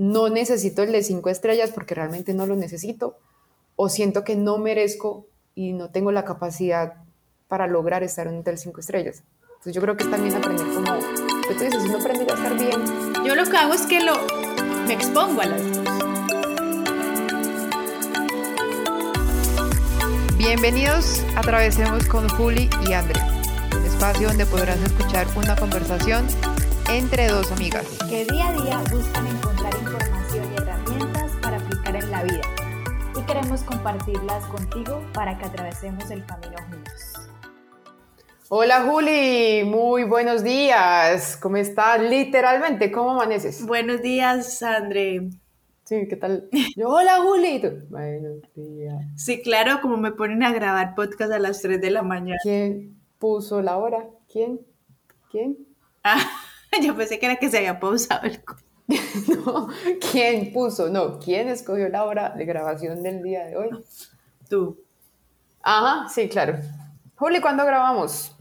no necesito el de cinco estrellas porque realmente no lo necesito, o siento que no merezco y no tengo la capacidad para lograr estar en un hotel cinco estrellas. Entonces yo creo que es también aprender como, que tú dices, si no aprende a estar bien. Yo lo que hago es que lo, me expongo a las Bienvenidos a Atravesemos con Juli y Andrea, un espacio donde podrás escuchar una conversación entre dos amigas que día a día buscan encontrar la vida y queremos compartirlas contigo para que atravesemos el camino juntos. Hola Juli, muy buenos días. ¿Cómo estás? Literalmente, ¿cómo amaneces? Buenos días, André. Sí, ¿qué tal? Yo, hola Juli. Buenos días. Sí, claro, como me ponen a grabar podcast a las 3 de la mañana. ¿Quién puso la hora? ¿Quién? ¿Quién? Ah, yo pensé que era que se había pausado el... no, ¿quién puso? No, ¿quién escogió la hora de grabación del día de hoy? Tú. Ajá, sí, claro. Juli, ¿cuándo grabamos?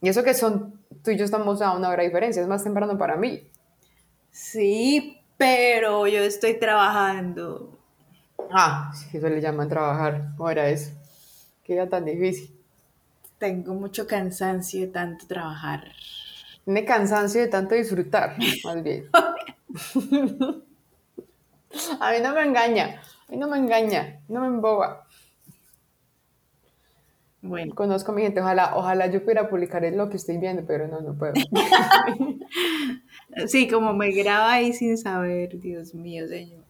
Y eso que son, tú y yo estamos a una hora de diferencia, es más temprano para mí. Sí, pero yo estoy trabajando. Ah, sí, eso le llaman trabajar. Ahora es. Qué día tan difícil. Tengo mucho cansancio de tanto trabajar. Tiene cansancio de tanto disfrutar, más bien. a mí no me engaña, a mí no me engaña, no me emboba. Bueno. Conozco a mi gente, ojalá, ojalá yo pudiera publicar lo que estoy viendo, pero no, no puedo. Sí, como me graba ahí sin saber, Dios mío, señor.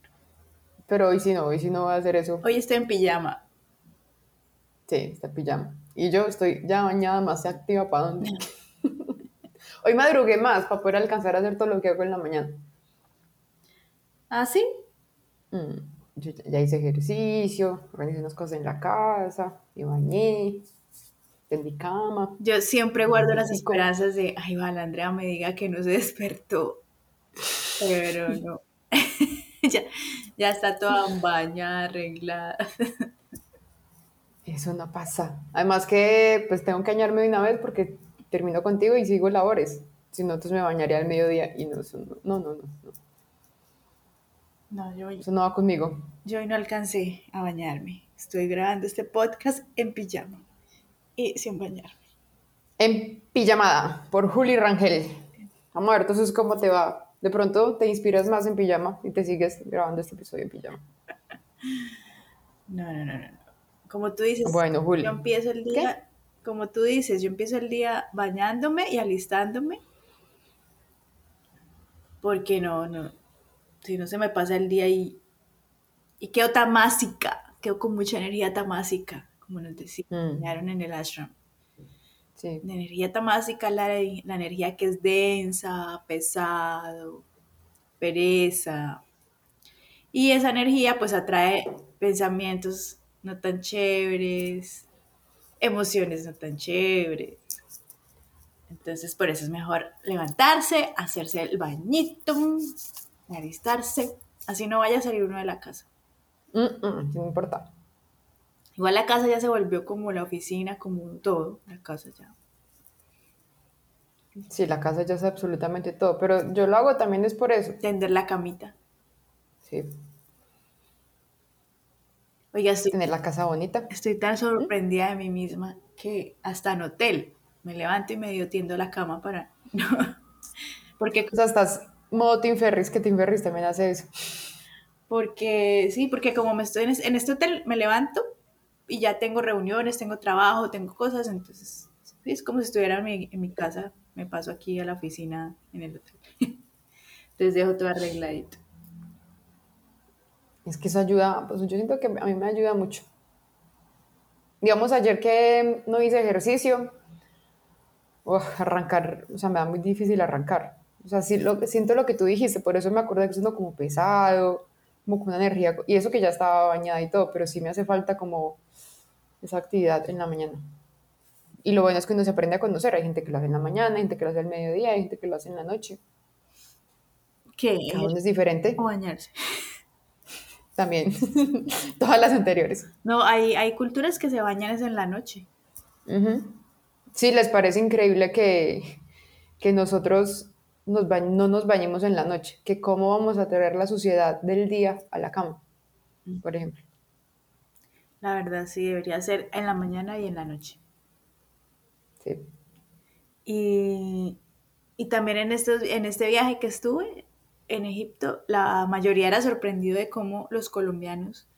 Pero hoy sí no, hoy sí no voy a hacer eso. Hoy estoy en pijama. Sí, está en pijama. Y yo estoy ya bañada, más activa para dónde. hoy madrugué más para poder alcanzar a hacer todo lo que hago en la mañana. ¿Ah, sí? Mm, yo ya hice ejercicio, organizé unas cosas en la casa, me bañé, en mi cama. Yo siempre guardo las esperanzas de, ay, va, la Andrea me diga que no se despertó. Pero no. ya, ya está toda bañada, arreglada. Eso no pasa. Además que pues tengo que bañarme de una vez porque termino contigo y sigo labores. Si no, entonces me bañaría al mediodía y no, no, no, no. No, yo, eso no va conmigo. Yo hoy no alcancé a bañarme. Estoy grabando este podcast en pijama y sin bañarme. En pijamada, por Juli Rangel. Vamos a ver entonces cómo te va. De pronto te inspiras más en pijama y te sigues grabando este episodio en pijama. No, no, no, no. Como tú dices, bueno, Juli. yo empiezo el día, como tú dices, yo empiezo el día bañándome y alistándome. Porque no, no, si no se me pasa el día y, y quedo tamásica, quedo con mucha energía tamásica como nos decían mm. en el ashram. Sí. La energía tamásica la, la energía que es densa, pesado, pereza. Y esa energía pues atrae pensamientos no tan chéveres, emociones no tan chéveres. Entonces por eso es mejor levantarse, hacerse el bañito, alistarse, así no vaya a salir uno de la casa. Mm, mm, no importa. Igual la casa ya se volvió como la oficina, como todo, la casa ya. Sí, la casa ya es absolutamente todo, pero yo lo hago también es por eso. Tender la camita. Sí. Oiga, estoy, tener la casa bonita. Estoy tan sorprendida de mí misma que hasta en hotel me levanto y medio tiendo la cama para... porque... O sea, estás modo Tim Ferris, que Tim Ferris también hace eso. Porque, sí, porque como me estoy en este hotel, me levanto y ya tengo reuniones, tengo trabajo, tengo cosas, entonces es como si estuviera en mi, en mi casa, me paso aquí a la oficina en el hotel. entonces dejo todo arregladito. Es que eso ayuda, pues yo siento que a mí me ayuda mucho. Digamos, ayer que no hice ejercicio, arrancar, o sea, me da muy difícil arrancar. O sea, sí, lo, siento lo que tú dijiste, por eso me acuerdo que es como pesado, como con una energía, y eso que ya estaba bañada y todo, pero sí me hace falta como esa actividad en la mañana. Y lo bueno es que uno se aprende a conocer. Hay gente que lo hace en la mañana, hay gente que lo hace al mediodía, hay gente que lo hace en la noche. ¿Qué? Cada uno es diferente. O bañarse. También. Todas las anteriores. No, hay, hay culturas que se bañan en la noche. Sí, les parece increíble que, que nosotros nos no nos bañemos en la noche, que cómo vamos a traer la suciedad del día a la cama, mm. por ejemplo. La verdad sí, debería ser en la mañana y en la noche. Sí. Y, también en, estos, en este viaje que estuve en Egipto, la mayoría era sorprendido de cómo los colombianos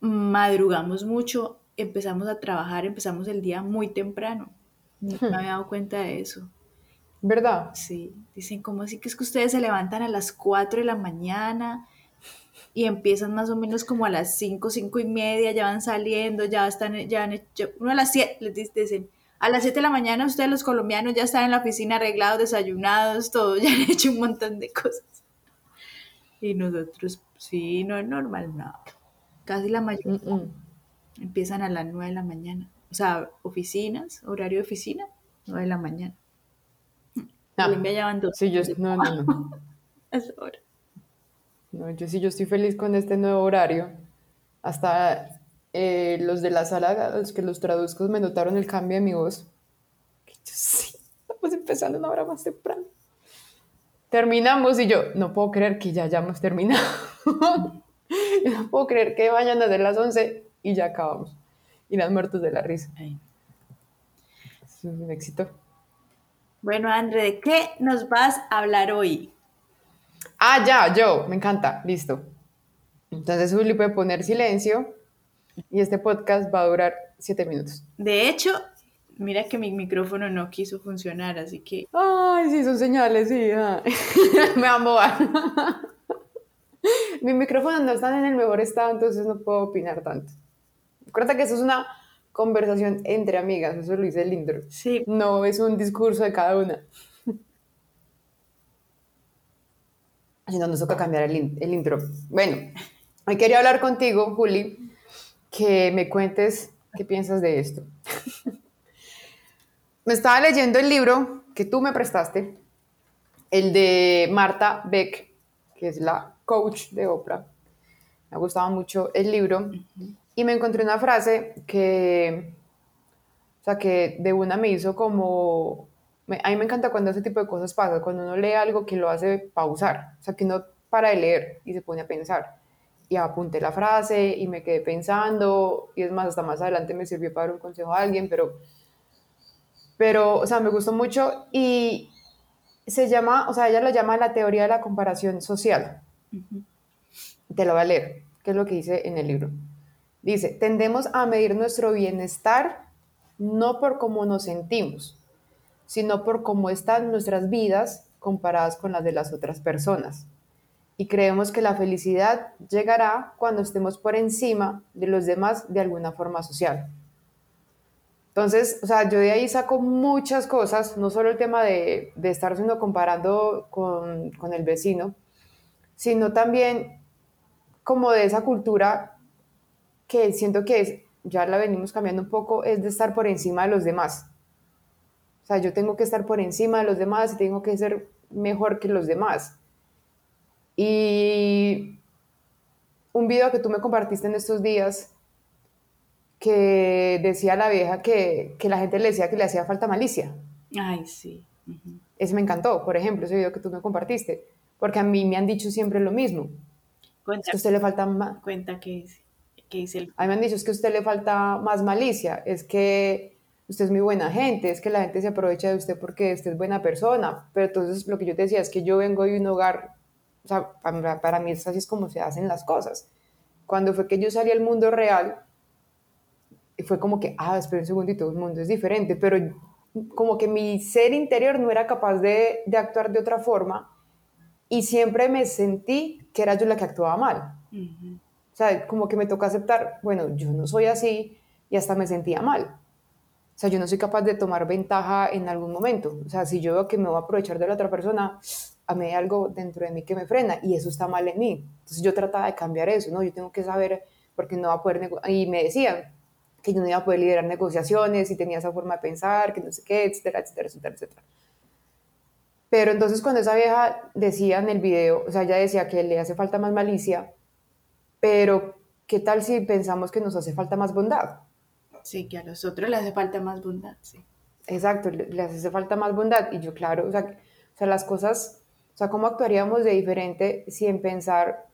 madrugamos mucho, empezamos a trabajar, empezamos el día muy temprano. No me había dado cuenta de eso. ¿Verdad? Sí, dicen, ¿cómo así que es que ustedes se levantan a las 4 de la mañana y empiezan más o menos como a las 5, 5 y media, ya van saliendo, ya están, ya han hecho, uno a las 7, les dicen, a las 7 de la mañana ustedes los colombianos ya están en la oficina arreglados, desayunados, todo, ya han hecho un montón de cosas. Y nosotros, sí, no es normal, no. Casi la mayoría empiezan a las 9 de la mañana. O sea, oficinas, horario de oficina, 9 de la mañana. No. Colombia ya van dos. Sí, yo, no, no, no. es hora. No, yo sí, yo estoy feliz con este nuevo horario. Hasta eh, los de la sala, los que los traduzcos, me notaron el cambio de mi voz. sí, estamos empezando una hora más temprano. Terminamos y yo, no puedo creer que ya hayamos terminado. no puedo creer que vayan desde las 11 y ya acabamos. Y las muertos de la risa. Es un éxito. Bueno, André, ¿de qué nos vas a hablar hoy? Ah, ya, yo, me encanta, listo. Entonces Juli puede poner silencio y este podcast va a durar siete minutos. De hecho, mira que mi micrófono no quiso funcionar, así que... Ay, sí, son señales, sí. me amo. mi micrófono no está en el mejor estado, entonces no puedo opinar tanto. Recuerda que eso es una conversación entre amigas, eso lo dice el intro. Sí. No es un discurso de cada una. Así no nos toca cambiar el, el intro. Bueno, hoy quería hablar contigo, Juli, que me cuentes qué piensas de esto. me estaba leyendo el libro que tú me prestaste, el de Marta Beck, que es la coach de Oprah. Me ha gustado mucho el libro y me encontré una frase que, o sea, que de una me hizo como, a mí me encanta cuando ese tipo de cosas pasa, cuando uno lee algo que lo hace pausar, o sea, que no para de leer y se pone a pensar. Y apunté la frase y me quedé pensando, y es más, hasta más adelante me sirvió para dar un consejo a alguien, pero, pero, o sea, me gustó mucho y se llama, o sea, ella lo llama la teoría de la comparación social. Te lo voy a leer, que es lo que dice en el libro. Dice, tendemos a medir nuestro bienestar no por cómo nos sentimos, sino por cómo están nuestras vidas comparadas con las de las otras personas. Y creemos que la felicidad llegará cuando estemos por encima de los demás de alguna forma social. Entonces, o sea, yo de ahí saco muchas cosas, no solo el tema de, de estar siendo comparando con, con el vecino, sino también como de esa cultura que siento que es, ya la venimos cambiando un poco, es de estar por encima de los demás. O sea, yo tengo que estar por encima de los demás y tengo que ser mejor que los demás. Y un video que tú me compartiste en estos días que decía la vieja que, que la gente le decía que le hacía falta malicia. Ay, sí. Ese me encantó, por ejemplo, ese video que tú me compartiste, porque a mí me han dicho siempre lo mismo. Cuenta, que a usted le falta más. Cuenta que dice. ¿Qué dice el... A mí me han dicho es que a usted le falta más malicia, es que usted es muy buena gente, es que la gente se aprovecha de usted porque usted es buena persona. Pero entonces lo que yo te decía es que yo vengo de un hogar, o sea, para, para mí es así es como se hacen las cosas. Cuando fue que yo salí al mundo real, fue como que, ah, espera un segundito, el mundo es diferente, pero como que mi ser interior no era capaz de, de actuar de otra forma y siempre me sentí que era yo la que actuaba mal. Uh o sea, como que me toca aceptar, bueno, yo no soy así y hasta me sentía mal. O sea, yo no soy capaz de tomar ventaja en algún momento. O sea, si yo veo que me voy a aprovechar de la otra persona, a mí hay algo dentro de mí que me frena y eso está mal en mí. Entonces yo trataba de cambiar eso, ¿no? Yo tengo que saber, porque no va a poder, y me decían que yo no iba a poder liderar negociaciones y tenía esa forma de pensar, que no sé qué, etcétera, etcétera, etcétera, etcétera. Pero entonces cuando esa vieja decía en el video, o sea, ella decía que le hace falta más malicia, pero, ¿qué tal si pensamos que nos hace falta más bondad? Sí, que a los otros les hace falta más bondad, sí. Exacto, les hace falta más bondad. Y yo, claro, o sea, O sea, las cosas, o sea, cómo actuaríamos de diferente sin pensar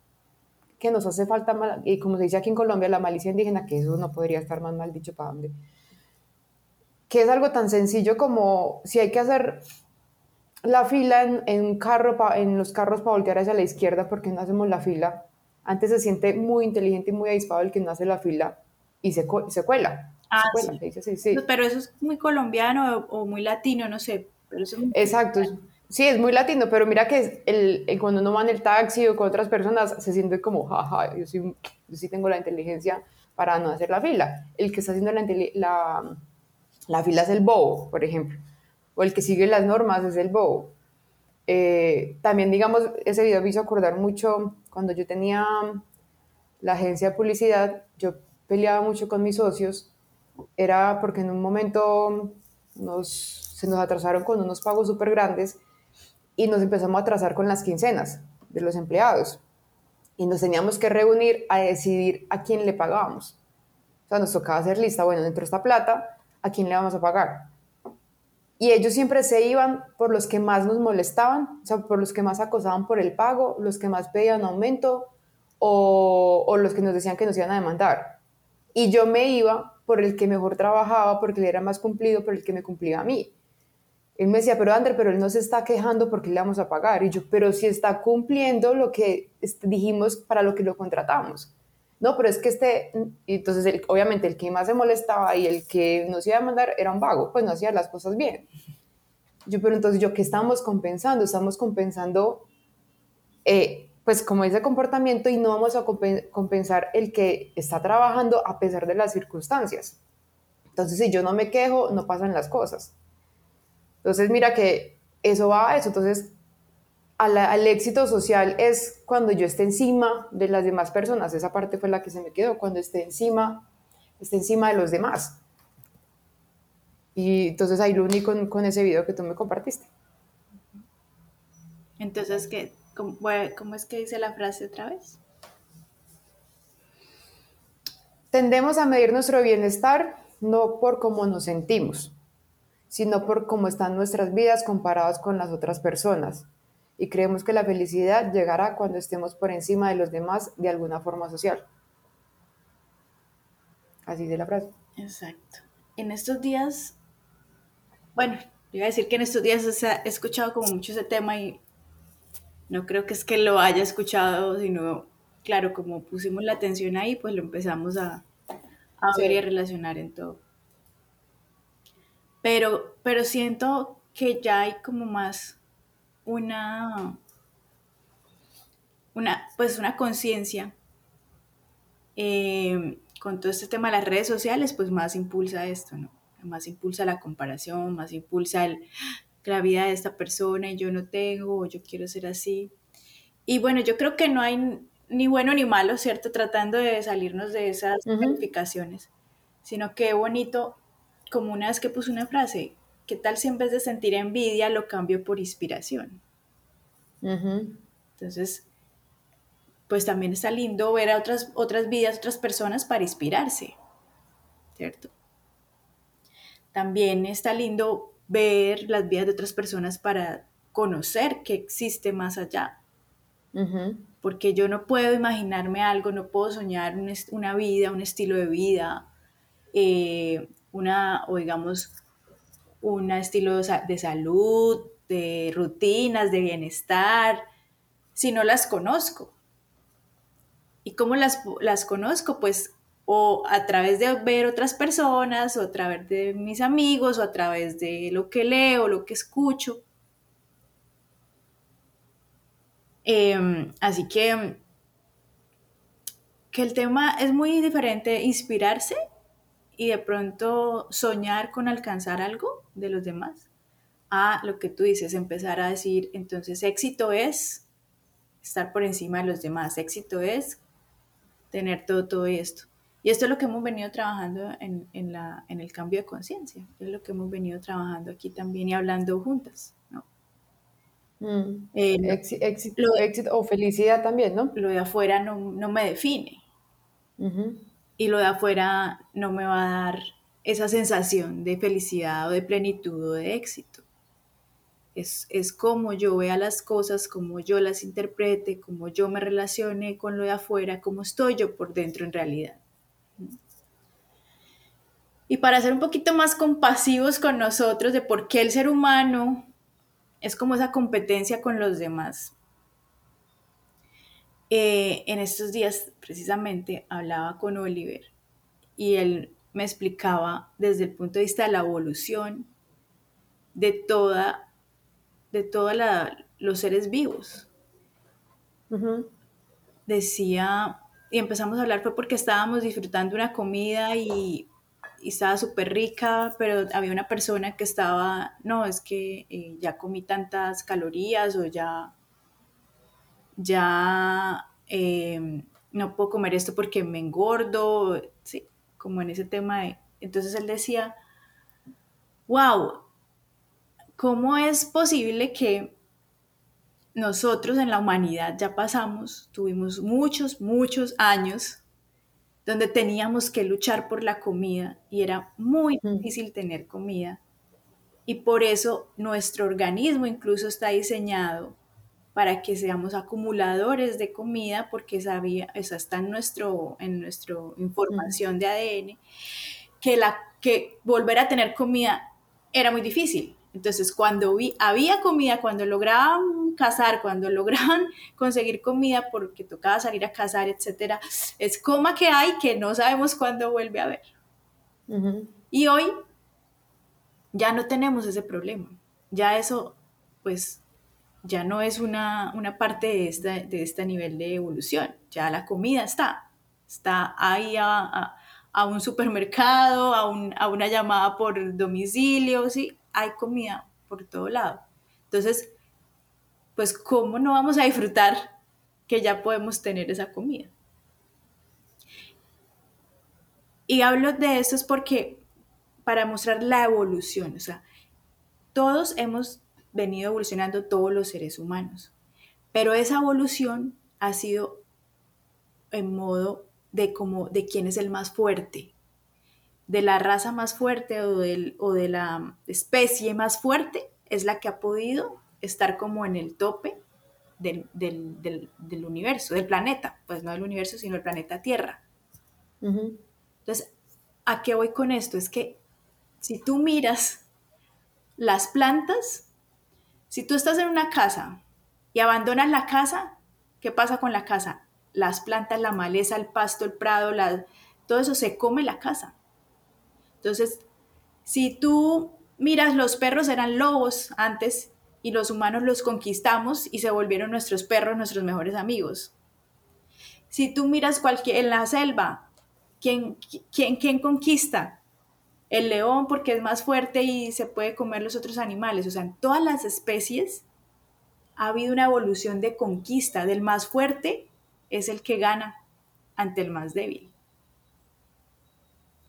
que nos hace falta, mal, y como se dice aquí en Colombia, la malicia indígena, que eso no podría estar más mal dicho para dónde, que es algo tan sencillo como si hay que hacer la fila en, un carro en los carros para voltear hacia la izquierda, porque no hacemos la fila? Antes se siente muy inteligente y muy avispado el que no hace la fila y se, se cuela. Ah, sí. Pero eso es muy colombiano o, muy latino, no sé. Pero Exacto. Sí, es muy latino, pero mira que el, cuando uno va en el taxi o con otras personas se siente como, jaja, yo sí, yo sí tengo la inteligencia para no hacer la fila. El que está haciendo la, la, la fila es el bobo, por ejemplo, o el que sigue las normas es el bobo. Eh, también, digamos, ese video me hizo acordar mucho cuando yo tenía la agencia de publicidad, yo peleaba mucho con mis socios, era porque en un momento nos, se nos atrasaron con unos pagos súper grandes y nos empezamos a atrasar con las quincenas de los empleados. Y nos teníamos que reunir a decidir a quién le pagábamos. O sea, nos tocaba hacer lista, bueno, dentro de esta plata, ¿a quién le vamos a pagar? Y ellos siempre se iban por los que más nos molestaban, o sea, por los que más acosaban por el pago, los que más pedían aumento o, o los que nos decían que nos iban a demandar. Y yo me iba por el que mejor trabajaba, porque él era más cumplido, por el que me cumplía a mí. Él me decía, pero Ander, pero él no se está quejando porque le vamos a pagar. Y yo, pero si está cumpliendo lo que dijimos para lo que lo contratamos. No, pero es que este, entonces obviamente el que más se molestaba y el que nos iba a mandar era un vago, pues no hacía las cosas bien. Yo, pero entonces yo, ¿qué estamos compensando? Estamos compensando, eh, pues como ese comportamiento y no vamos a compensar el que está trabajando a pesar de las circunstancias. Entonces, si yo no me quejo, no pasan las cosas. Entonces, mira que eso va a eso. Entonces, al, éxito social es cuando yo esté encima de las demás personas. Esa parte fue la que se me quedó, cuando esté encima, esté encima de los demás. Y entonces ahí lo uní con, con ese video que tú me compartiste. Entonces, ¿qué, cómo, ¿cómo es que dice la frase otra vez? Tendemos a medir nuestro bienestar no por cómo nos sentimos, sino por cómo están nuestras vidas comparadas con las otras personas. Y creemos que la felicidad llegará cuando estemos por encima de los demás de alguna forma social. Así de la frase. Exacto. En estos días, bueno, iba a decir que en estos días he escuchado como mucho ese tema y no creo que es que lo haya escuchado, sino, claro, como pusimos la atención ahí, pues lo empezamos a, a ver y a relacionar en todo. Pero, pero siento que ya hay como más una, una pues una conciencia eh, con todo este tema de las redes sociales, pues más impulsa esto, ¿no? Más impulsa la comparación, más impulsa el, la vida de esta persona y yo no tengo, o yo quiero ser así. Y bueno, yo creo que no hay ni bueno ni malo, ¿cierto? Tratando de salirnos de esas calificaciones, sino que bonito como una vez que puse una frase, ¿qué tal si en vez de sentir envidia lo cambio por inspiración? Entonces, pues también está lindo ver a otras, otras vidas, otras personas para inspirarse, ¿cierto? También está lindo ver las vidas de otras personas para conocer que existe más allá. Porque yo no puedo imaginarme algo, no puedo soñar una vida, un estilo de vida, eh, una, o digamos, un estilo de salud, de rutinas, de bienestar, si no las conozco. ¿Y cómo las, las conozco? Pues o a través de ver otras personas, o a través de mis amigos, o a través de lo que leo, lo que escucho. Em, así que, que el tema es muy diferente, inspirarse y de pronto soñar con alcanzar algo de los demás, a lo que tú dices, empezar a decir, entonces éxito es estar por encima de los demás, éxito es tener todo, todo esto. Y esto es lo que hemos venido trabajando en, en, la, en el cambio de conciencia, es lo que hemos venido trabajando aquí también y hablando juntas, ¿no? Mm. Eh, éxito, éxito, o felicidad también, ¿no? Lo de afuera no, no me define y lo de afuera no me va a dar esa sensación de felicidad o de plenitud o de éxito. es, es cómo yo vea las cosas, cómo yo las interprete, cómo yo me relacione con lo de afuera, cómo estoy yo por dentro en realidad. Y para ser un poquito más compasivos con nosotros de por qué el ser humano es como esa competencia con los demás. Eh, en estos días precisamente hablaba con Oliver y él me explicaba desde el punto de vista de la evolución de toda de todos los seres vivos. Decía, y empezamos a hablar fue porque estábamos disfrutando una comida y, estaba súper rica, pero había una persona que estaba, no, es que eh, ya comí tantas calorías o ya, ya em, no puedo comer esto porque me engordo, sí, como en ese tema de... Entonces él decía, wow, ¿cómo es posible que nosotros en la humanidad ya pasamos, tuvimos muchos, muchos años donde teníamos que luchar por la comida y era muy difícil tener comida. Y por eso nuestro organismo incluso está diseñado para que seamos acumuladores de comida, porque sabía, esa está en, nuestro, en nuestra información de ADN, que, la, que volver a tener comida era muy difícil. Entonces, cuando había comida, cuando lograban cazar, cuando lograban conseguir comida porque tocaba salir a cazar, etcétera, es coma que hay que no sabemos cuándo vuelve a haber. Y hoy ya no tenemos ese problema. Ya eso, pues, ya no es una, parte de este, de este nivel de evolución. Ya la comida está, está ahí a, un supermercado, a, a, una llamada por domicilio, ¿sí? hay comida por todo lado. Entonces, pues, ¿cómo no vamos a disfrutar que ya podemos tener esa comida? Y hablo de esto es porque para mostrar la evolución, o sea, todos hemos venido evolucionando, todos los seres humanos, pero esa evolución ha sido en modo de como de quién es el más fuerte, de la raza más fuerte o, o de la especie más fuerte es la que ha podido estar como en el tope del, universo, del planeta, pues no del universo, sino del planeta Tierra. Entonces, ¿a qué voy con esto? Es que si tú miras las plantas, si tú estás en una casa y abandonas la casa, ¿qué pasa con la casa? Las plantas, la maleza, el pasto, el prado, todo eso se come la casa. Entonces, si tú miras, los perros eran lobos antes y los humanos los conquistamos y se volvieron nuestros perros nuestros mejores amigos. Si tú miras cualquier, en la selva, ¿quién, conquista? El león porque es más fuerte y se puede comer los otros animales. O sea, en todas las especies ha habido una evolución de conquista. Del más fuerte es el que gana ante el más débil.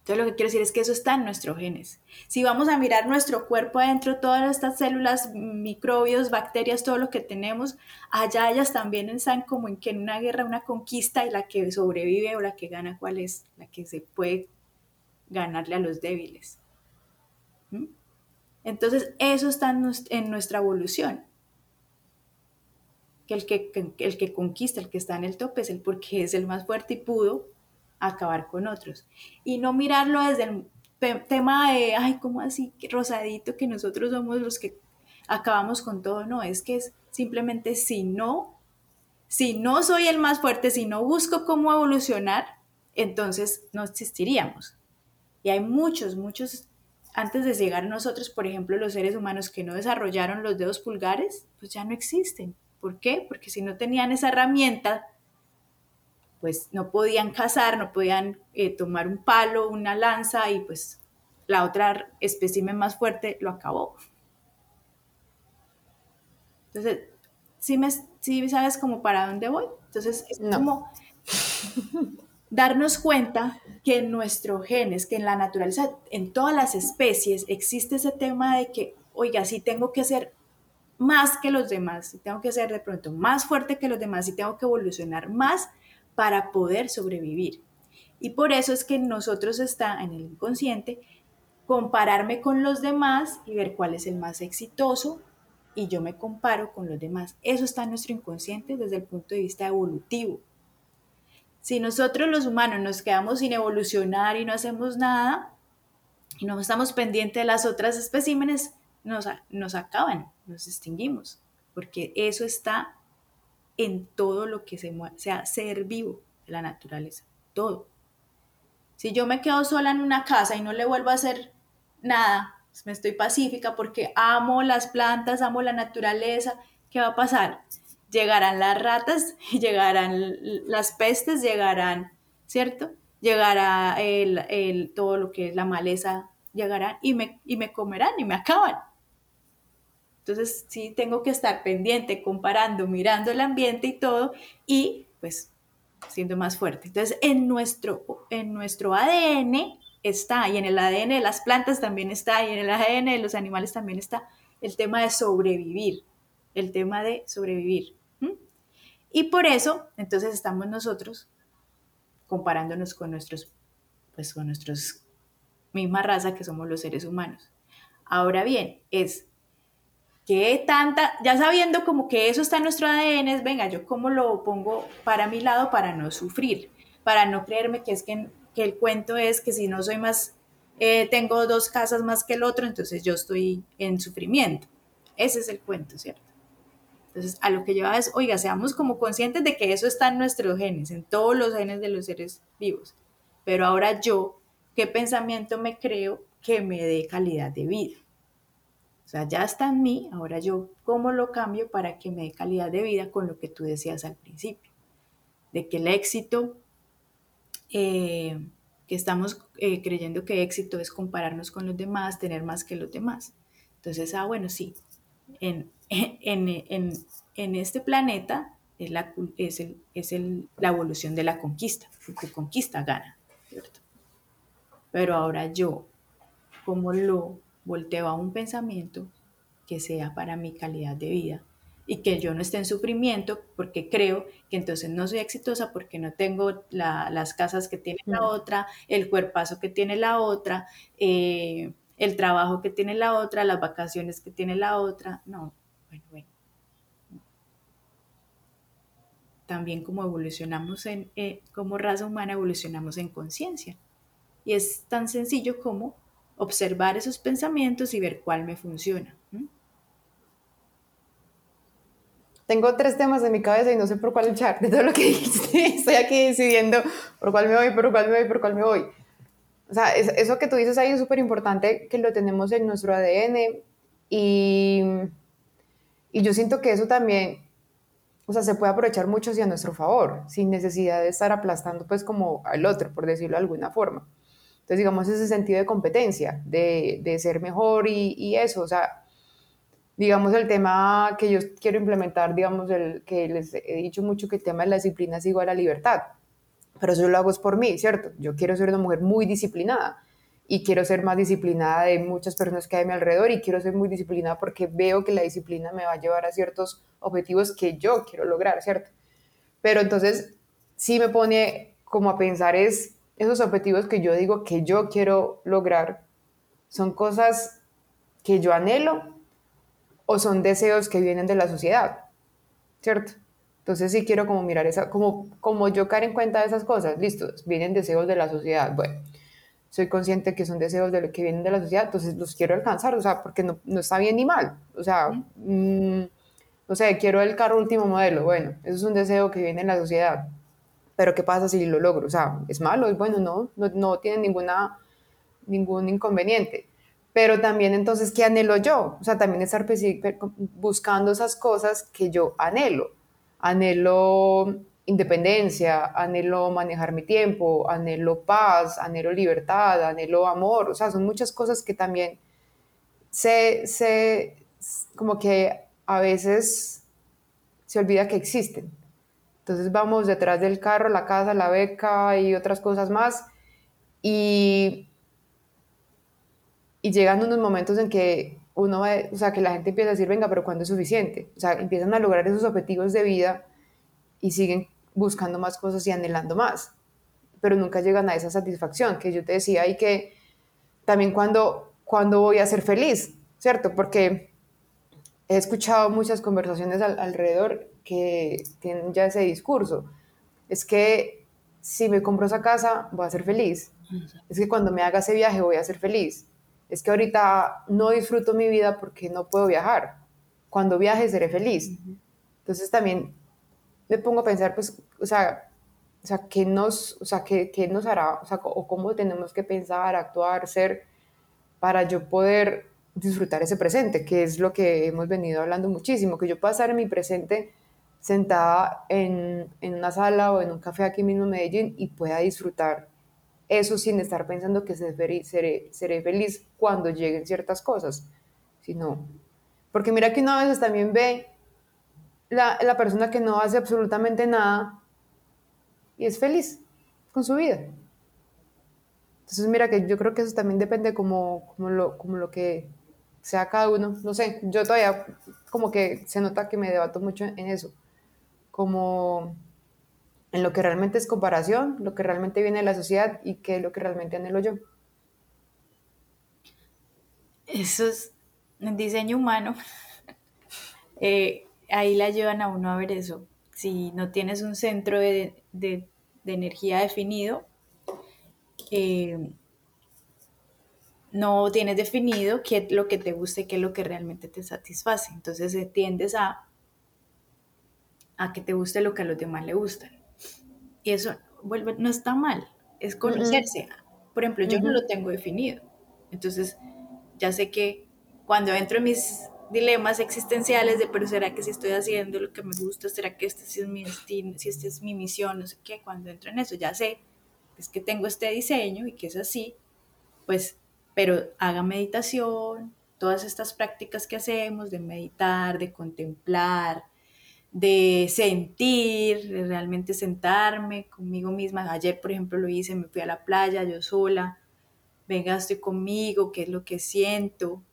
Entonces lo que quiero decir es que eso está en nuestros genes. Si vamos a mirar nuestro cuerpo adentro, todas estas células, microbios, bacterias, todo lo que tenemos, allá ellas también están como en que en una guerra, una conquista y la que sobrevive o la que gana, ¿cuál es? La que se puede ganarle a los débiles. Entonces eso está en nuestra evolución. Que el que, el que conquista, el que está en el tope es el porque es el más fuerte y pudo acabar con otros. Y no mirarlo desde el tema de, ay, ¿cómo así? Rosadito, que nosotros somos los que acabamos con todo. No, es que es simplemente si no, si no soy el más fuerte, si no busco cómo evolucionar, entonces no existiríamos. Y hay muchos, muchos, antes de llegar a nosotros, por ejemplo, los seres humanos que no desarrollaron los dedos pulgares, pues ya no existen. ¿Por qué? Porque si no tenían esa herramienta pues no podían cazar, no podían eh, tomar un palo, una lanza y pues la otra espécimen más fuerte lo acabó. Entonces, ¿sí, me, sí sabes como para dónde voy? Entonces, es como darnos cuenta que en nuestros genes, que en la naturaleza, en todas las especies, existe ese tema de que, oiga, sí tengo que ser más que los demás, si tengo que ser de pronto más fuerte que los demás, si tengo que evolucionar más, para poder sobrevivir. Y por eso es que nosotros está en el inconsciente compararme con los demás y ver cuál es el más exitoso y yo me comparo con los demás. Eso está en nuestro inconsciente desde el punto de vista evolutivo. Si nosotros los humanos nos quedamos sin evolucionar y no hacemos nada y no estamos pendientes de las otras especímenes, nos, nos acaban, nos extinguimos, porque eso está en todo lo que se mueve, sea ser vivo de la naturaleza, todo. Si yo me quedo sola en una casa y no le vuelvo a hacer nada, me estoy pacífica porque amo las plantas, amo la naturaleza, ¿qué va a pasar? Llegarán las ratas, llegarán las pestes, llegarán, ¿cierto? Llegará el, todo lo que es la maleza, llegarán y me, y me comerán y me acaban. Entonces sí tengo que estar pendiente, comparando, mirando el ambiente y todo y pues siendo más fuerte. Entonces en nuestro, en nuestro ADN está, y en el ADN de las plantas también está, y en el ADN de los animales también está el tema de sobrevivir, el tema de sobrevivir. Y por eso, entonces estamos nosotros comparándonos con nuestros, pues con nuestros misma raza que somos los seres humanos. Ahora bien, es que tanta, ya sabiendo como que eso está en nuestro ADN, es venga, yo cómo lo pongo para mi lado para no sufrir, para no creerme que es que el cuento es que si no soy más, eh, tengo dos casas más que el otro, entonces yo estoy en sufrimiento. Ese es el cuento, ¿cierto? Entonces, a lo que lleva es, oiga, seamos como conscientes de que eso está en nuestros genes, en todos los genes de los seres vivos. Pero ahora yo, ¿qué pensamiento me creo que me dé calidad de vida? O sea, ya está en mí, ahora yo, ¿cómo lo cambio para que me dé calidad de vida con lo que tú decías al principio? De que el éxito eh, que estamos eh, creyendo que éxito es compararnos con los demás, tener más que los demás. Entonces, ah, bueno, sí, en, en, en, este planeta es, la, es, el, es el, la evolución de la conquista, porque conquista gana, ¿cierto? Pero ahora yo, ¿cómo lo volteo a un pensamiento que sea para mi calidad de vida? y que yo no esté en sufrimiento porque creo que entonces no soy exitosa porque no tengo las casas que tiene la otra, el cuerpazo que tiene la otra, eh, el trabajo que tiene la otra, las vacaciones que tiene la otra. No, bueno, bueno. También como evolucionamos en, eh, como raza humana, evolucionamos en conciencia. Y es tan sencillo como observar esos pensamientos y ver cuál me funciona. Tengo tres temas en mi cabeza y no sé por cuál echar de todo lo que dijiste. Estoy aquí decidiendo por cuál me voy, por cuál me voy, por cuál me voy. O sea, eso que tú dices ahí es súper importante que lo tenemos en nuestro ADN y, y yo siento que eso también, o sea, se puede aprovechar mucho hacia nuestro favor, sin necesidad de estar aplastando pues como al otro, por decirlo de alguna forma. Entonces, digamos, ese sentido de competencia, de, de ser mejor y, y eso, o sea, digamos, el tema que yo quiero implementar, digamos, el que les he dicho mucho que el tema de la disciplina es igual a libertad, pero eso lo hago es por mí, ¿cierto? Yo quiero ser una mujer muy disciplinada y quiero ser más disciplinada de muchas personas que hay a mi alrededor y quiero ser muy disciplinada porque veo que la disciplina me va a llevar a ciertos objetivos que yo quiero lograr, ¿cierto? Pero entonces sí me pone como a pensar es esos objetivos que yo digo que yo quiero lograr son cosas que yo anhelo o son deseos que vienen de la sociedad, ¿cierto? Entonces sí quiero como mirar esa, como, como yo caer en cuenta de esas cosas, listo, vienen deseos de la sociedad, bueno, soy consciente que son deseos de lo que vienen de la sociedad, entonces los quiero alcanzar, o sea, porque no, no está bien ni mal, o sea, mm, no sé, quiero el carro último modelo, bueno, eso es un deseo que viene de la sociedad, pero ¿qué pasa si lo logro? O sea, ¿es malo? ¿Es bueno? No, no, no tiene ninguna, ningún inconveniente pero también entonces, ¿qué anhelo yo? O sea, también estar buscando esas cosas que yo anhelo. Anhelo independencia, anhelo manejar mi tiempo, anhelo paz, anhelo libertad, anhelo amor, o sea, son muchas cosas que también se, se como que a veces se olvida que existen. Entonces vamos detrás del carro, la casa, la beca y otras cosas más y y llegan unos momentos en que uno va, o sea, que la gente empieza a decir, venga, pero ¿cuándo es suficiente? O sea, empiezan a lograr esos objetivos de vida y siguen buscando más cosas y anhelando más, pero nunca llegan a esa satisfacción que yo te decía y que también cuando, cuando voy a ser feliz, ¿cierto? Porque he escuchado muchas conversaciones alrededor que tienen ya ese discurso. Es que si me compro esa casa, voy a ser feliz. Es que cuando me haga ese viaje, voy a ser feliz. Es que ahorita no disfruto mi vida porque no puedo viajar. Cuando viaje, seré feliz. Entonces también me pongo a pensar, pues, o sea, o sea, ¿qué nos, o sea, qué, qué nos hará, o, sea, o cómo tenemos que pensar, actuar, ser, para yo poder disfrutar ese presente, que es lo que hemos venido hablando muchísimo, que yo pueda estar en mi presente sentada en, en una sala o en un café aquí mismo en Medellín y pueda disfrutar eso sin estar pensando que seré, feliz cuando lleguen ciertas cosas, sino, porque mira que una veces también ve la, la persona que no hace absolutamente nada y es feliz con su vida. Entonces, mira que yo creo que eso también depende como, como, lo, como lo que sea cada uno. No sé, yo todavía como que se nota que me debato mucho en eso. Como en lo que realmente es comparación, lo que realmente viene de la sociedad y qué es lo que realmente anhelo yo. Eso es el diseño humano. Eh, ahí la llevan a uno a ver eso. Si no tienes un centro de, de, energía definido, eh, no tienes definido qué es lo que te gusta y qué es lo que realmente te satisface. Entonces eh, tiendes a, a que te guste lo que a los demás le gustan. Y eso vuelve, no está mal, es conocerse. Por ejemplo, yo no lo tengo definido. Entonces ya sé que cuando entro en mis dilemas existenciales de, pero ¿será que si estoy haciendo lo que me gusta? ¿Será que este sí es mi destino? Si esta es mi misión, no sé qué, cuando entro en eso ya sé es que tengo este diseño y que es así, pues, pero haga meditación, todas estas prácticas que hacemos de meditar, de contemplar, de sentir, de realmente sentarme conmigo misma. Ayer, por ejemplo, lo hice, me fui a la playa yo sola, venga, estoy conmigo, qué es lo que siento.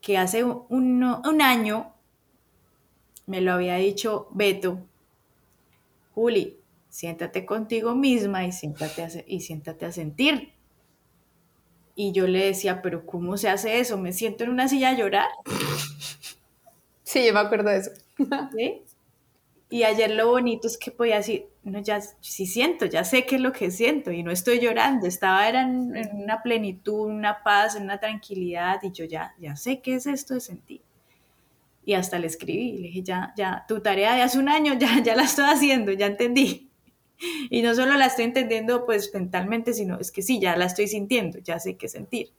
Que hace un, un año me lo había dicho Beto, Juli, siéntate contigo misma y siéntate a, y siéntate a sentir. Y yo le decía, pero ¿cómo se hace eso? ¿Me siento en una silla a llorar? Sí, yo me acuerdo de eso. ¿Sí? Y ayer lo bonito es que podía decir, no, ya sí siento, ya sé qué es lo que siento y no estoy llorando, estaba era en, en, una plenitud, una paz, en una tranquilidad y yo ya, ya sé qué es esto de sentir. Y hasta le escribí, le dije, ya, ya, tu tarea de hace un año ya, ya la estoy haciendo, ya entendí. Y no solo la estoy entendiendo pues mentalmente, sino es que sí, ya la estoy sintiendo, ya sé qué sentir.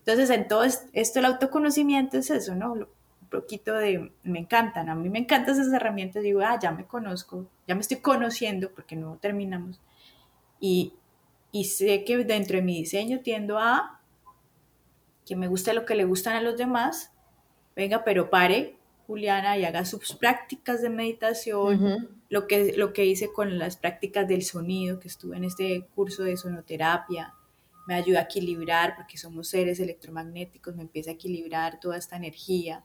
Entonces, en todo esto el autoconocimiento es eso, ¿no? Poquito de, me encantan, a mí me encantan esas herramientas, digo, ah, ya me conozco, ya me estoy conociendo porque no terminamos. Y, y sé que dentro de mi diseño tiendo a que me guste lo que le gustan a los demás, venga, pero pare, Juliana, y haga sus prácticas de meditación, uh -huh. lo, que, lo que hice con las prácticas del sonido, que estuve en este curso de sonoterapia, me ayuda a equilibrar, porque somos seres electromagnéticos, me empieza a equilibrar toda esta energía.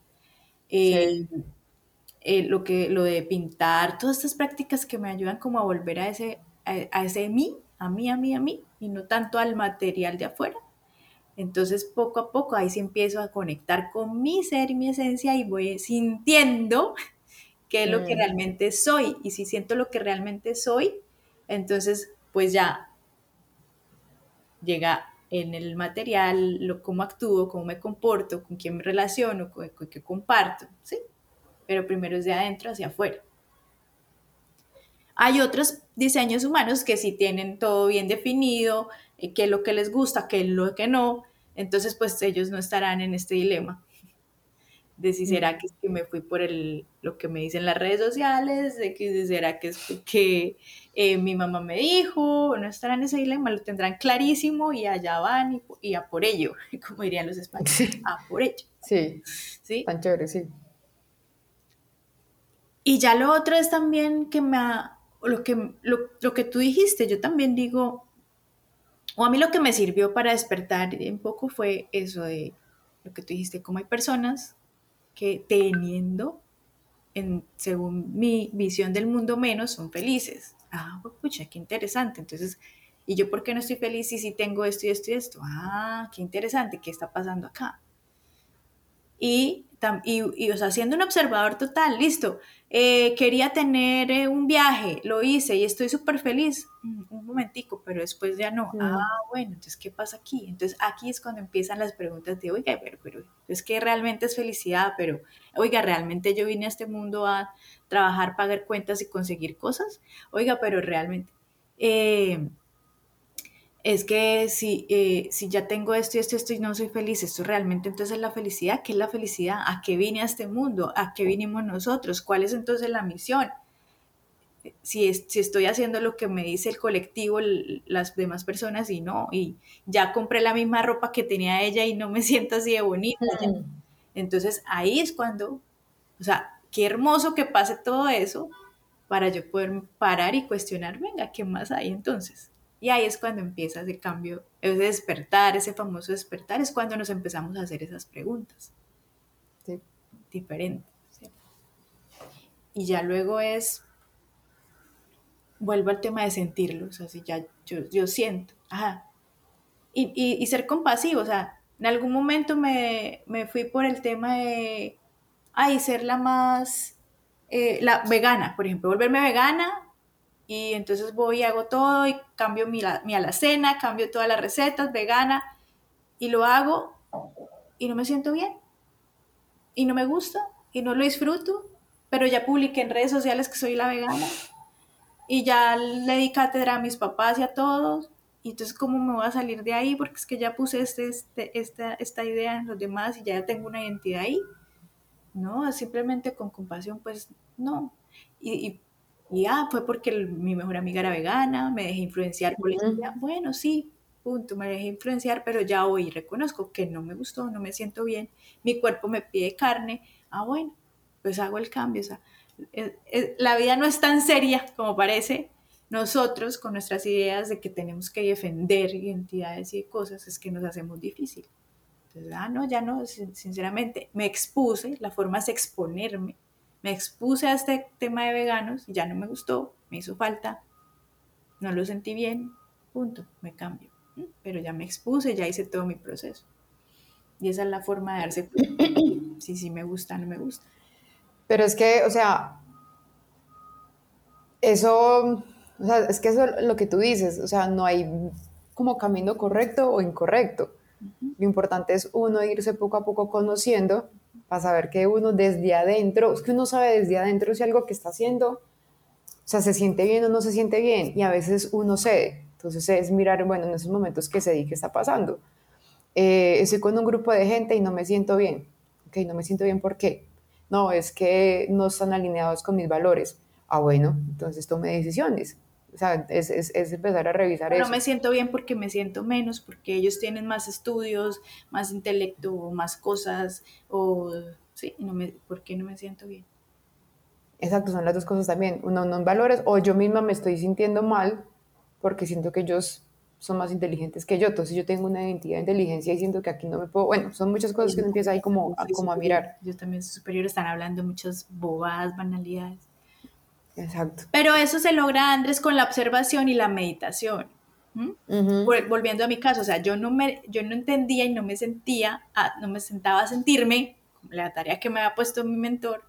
Eh, sí. eh, lo, que, lo de pintar, todas estas prácticas que me ayudan como a volver a ese, a, a ese mí, a mí, a mí, a mí, y no tanto al material de afuera. Entonces, poco a poco, ahí sí empiezo a conectar con mi ser y mi esencia y voy sintiendo qué es lo que realmente soy. Y si siento lo que realmente soy, entonces, pues ya llega en el material, lo, cómo actúo, cómo me comporto, con quién me relaciono, con, qué comparto, ¿sí? Pero primero es de adentro hacia afuera. Hay otros diseños humanos que sí tienen todo bien definido, eh, qué es lo que les gusta, qué es lo que no, entonces pues ellos no estarán en este dilema de si será que, es que me fui por el, lo que me dicen las redes sociales, de que será que es que eh, mi mamá me dijo, no estarán en ese dilema, lo tendrán clarísimo y allá van y, y a por ello, como dirían los españoles, sí. a por ello. Sí, sí. Tan chévere, sí. Y ya lo otro es también que me ha, lo que, lo, lo que tú dijiste, yo también digo, o a mí lo que me sirvió para despertar un poco fue eso de lo que tú dijiste, como hay personas que teniendo, en, según mi visión del mundo menos, son felices. Ah, pucha, qué interesante. Entonces, ¿y yo por qué no estoy feliz si sí tengo esto y esto y esto? Ah, qué interesante, ¿qué está pasando acá? Y y, o sea, siendo un observador total, listo, eh, quería tener eh, un viaje, lo hice y estoy súper feliz, mm, un momentico, pero después ya no, ah, bueno, entonces, ¿qué pasa aquí? Entonces, aquí es cuando empiezan las preguntas de, oiga, pero, pero, es que realmente es felicidad, pero, oiga, ¿realmente yo vine a este mundo a trabajar, pagar cuentas y conseguir cosas? Oiga, pero realmente... Eh, es que si, eh, si ya tengo esto y esto y esto y no soy feliz, esto realmente entonces es la felicidad. ¿Qué es la felicidad? ¿A qué vine a este mundo? ¿A qué vinimos nosotros? ¿Cuál es entonces la misión? Si, si estoy haciendo lo que me dice el colectivo, las demás personas y no, y ya compré la misma ropa que tenía ella y no me siento así de bonita. Entonces ahí es cuando, o sea, qué hermoso que pase todo eso para yo poder parar y cuestionar, venga, ¿qué más hay entonces? Y ahí es cuando empieza ese cambio, ese despertar, ese famoso despertar, es cuando nos empezamos a hacer esas preguntas. Sí. Diferentes. Y ya luego es, vuelvo al tema de sentirlo, o sea, si ya yo, yo siento, ajá. Y, y, ser compasivo, o sea, en algún momento me, me, fui por el tema de, ay, ser la más, eh, la vegana, por ejemplo, volverme vegana y entonces voy y hago todo y cambio mi, mi alacena, cambio todas las recetas vegana y lo hago y no me siento bien y no me gusta y no lo disfruto, pero ya publiqué en redes sociales que soy la vegana y ya le di cátedra a mis papás y a todos. Y entonces, ¿cómo me voy a salir de ahí? Porque es que ya puse este, este, esta, esta idea en los demás y ya tengo una identidad ahí. No, simplemente con compasión, pues no. Y, y y ah, fue porque mi mejor amiga era vegana, me dejé influenciar por ella. Bueno, sí, punto, me dejé influenciar, pero ya hoy reconozco que no me gustó, no me siento bien, mi cuerpo me pide carne. Ah, bueno, pues hago el cambio. O sea, la vida no es tan seria como parece. Nosotros, con nuestras ideas de que tenemos que defender identidades y cosas, es que nos hacemos difícil. Entonces, ah, no, ya no, sinceramente, me expuse, la forma es exponerme me expuse a este tema de veganos y ya no me gustó, me hizo falta, no lo sentí bien, punto, me cambio. Pero ya me expuse, ya hice todo mi proceso. Y esa es la forma de darse cuenta si sí me gusta no me gusta. Pero es que, o sea, eso, o sea, es que eso es lo que tú dices, o sea, no hay como camino correcto o incorrecto. Lo importante es uno irse poco a poco conociendo para saber que uno desde adentro, es que uno sabe desde adentro si algo que está haciendo, o sea, se siente bien o no se siente bien, y a veces uno cede. Entonces es mirar, bueno, en esos momentos que se di qué está pasando. Eh, estoy con un grupo de gente y no me siento bien. Ok, no me siento bien, ¿por qué? No, es que no están alineados con mis valores. Ah, bueno, entonces tome decisiones. O sea, es, es, es empezar a revisar eso. No me siento bien porque me siento menos, porque ellos tienen más estudios, más intelecto, más cosas, o sí, no me, ¿por qué no me siento bien? Exacto, son las dos cosas también. Uno no valores, o yo misma me estoy sintiendo mal porque siento que ellos son más inteligentes que yo. Entonces yo tengo una identidad de inteligencia y siento que aquí no me puedo. Bueno, son muchas cosas que uno empieza ahí como, a, como a mirar. Yo también soy superior, están hablando muchas bobadas, banalidades. Exacto. Pero eso se logra, Andrés, con la observación y la meditación. Volviendo a mi caso, o sea, yo no, me, yo no entendía y no me sentía, no me sentaba a sentirme, la tarea que me había puesto mi mentor,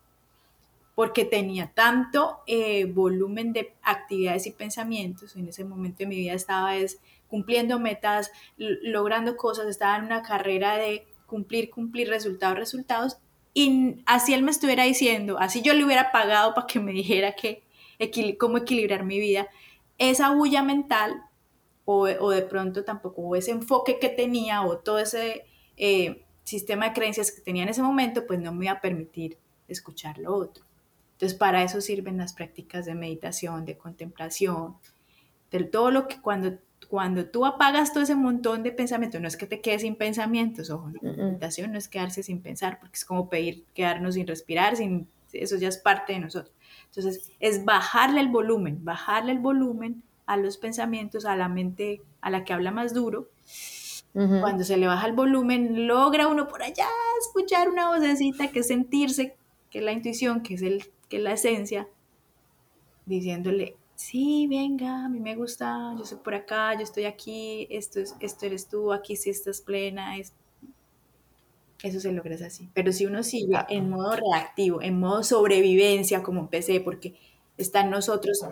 porque tenía tanto eh, volumen de actividades y pensamientos. En ese momento de mi vida estaba es, cumpliendo metas, logrando cosas, estaba en una carrera de cumplir, cumplir resultados, resultados, y así él me estuviera diciendo, así yo le hubiera pagado para que me dijera que, cómo equilibrar mi vida, esa bulla mental o, de pronto tampoco o ese enfoque que tenía o todo ese eh, sistema de creencias que tenía en ese momento, pues no me iba a permitir escuchar lo otro. Entonces para eso sirven las prácticas de meditación, de contemplación, de todo lo que cuando cuando tú apagas todo ese montón de pensamientos, no es que te quedes sin pensamientos, ojo, la meditación no es quedarse sin pensar, porque es como pedir quedarnos sin respirar, sin, eso ya es parte de nosotros. Entonces, es bajarle el volumen, bajarle el volumen a los pensamientos, a la mente, a la que habla más duro. Cuando se le baja el volumen, logra uno por allá escuchar una vocecita que es sentirse, que es la intuición, que es, el, que es la esencia, diciéndole, sí, venga, a mí me gusta, yo soy por acá, yo estoy aquí, esto, es, esto eres tú, aquí sí estás plena. eso se logra así. Pero si uno sigue en modo reactivo, en modo sobrevivencia, como empecé, porque está en nosotros,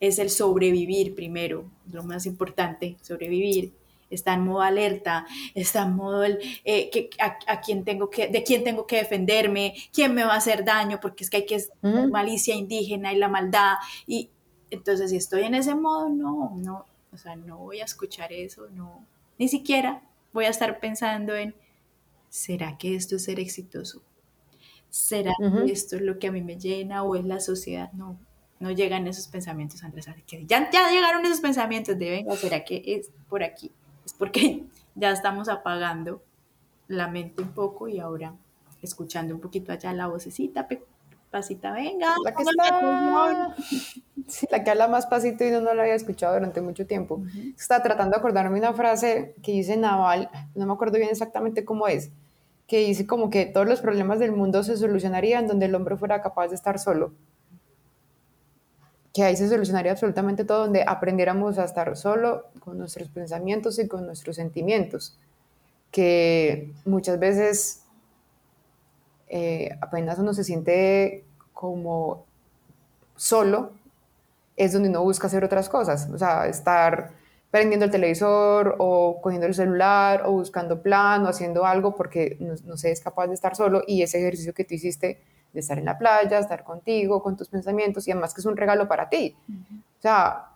es el sobrevivir primero, lo más importante, sobrevivir. Está en modo alerta, está en modo el, eh, que, a, quién tengo que, de quién tengo que defenderme, quién me va a hacer daño, porque es que hay que malicia indígena y la maldad. Y entonces, si estoy en ese modo, no, no, o sea, no voy a escuchar eso, no, ni siquiera voy a estar pensando en, ¿será que esto es ser exitoso? ¿Será que esto es lo que a mí me llena o es la sociedad? No, no llegan esos pensamientos, Andrés. Ya, ya llegaron esos pensamientos de, venga, ¿será que es por aquí? Es porque ya estamos apagando la mente un poco y ahora escuchando un poquito allá la vocecita, pasita, venga. La que, está... la que habla más pasito y no, no la había escuchado durante mucho tiempo. Estaba tratando de acordarme una frase que dice Naval, no me acuerdo bien exactamente cómo es, que dice como que todos los problemas del mundo se solucionarían donde el hombre fuera capaz de estar solo que ahí se solucionaría absolutamente todo, donde aprendiéramos a estar solo con nuestros pensamientos y con nuestros sentimientos, que muchas veces eh, apenas uno se siente como solo, es donde uno busca hacer otras cosas, o sea, estar prendiendo el televisor o cogiendo el celular o buscando plan o haciendo algo porque no, no se es capaz de estar solo y ese ejercicio que tú hiciste de estar en la playa, estar contigo, con tus pensamientos y además que es un regalo para ti. O sea,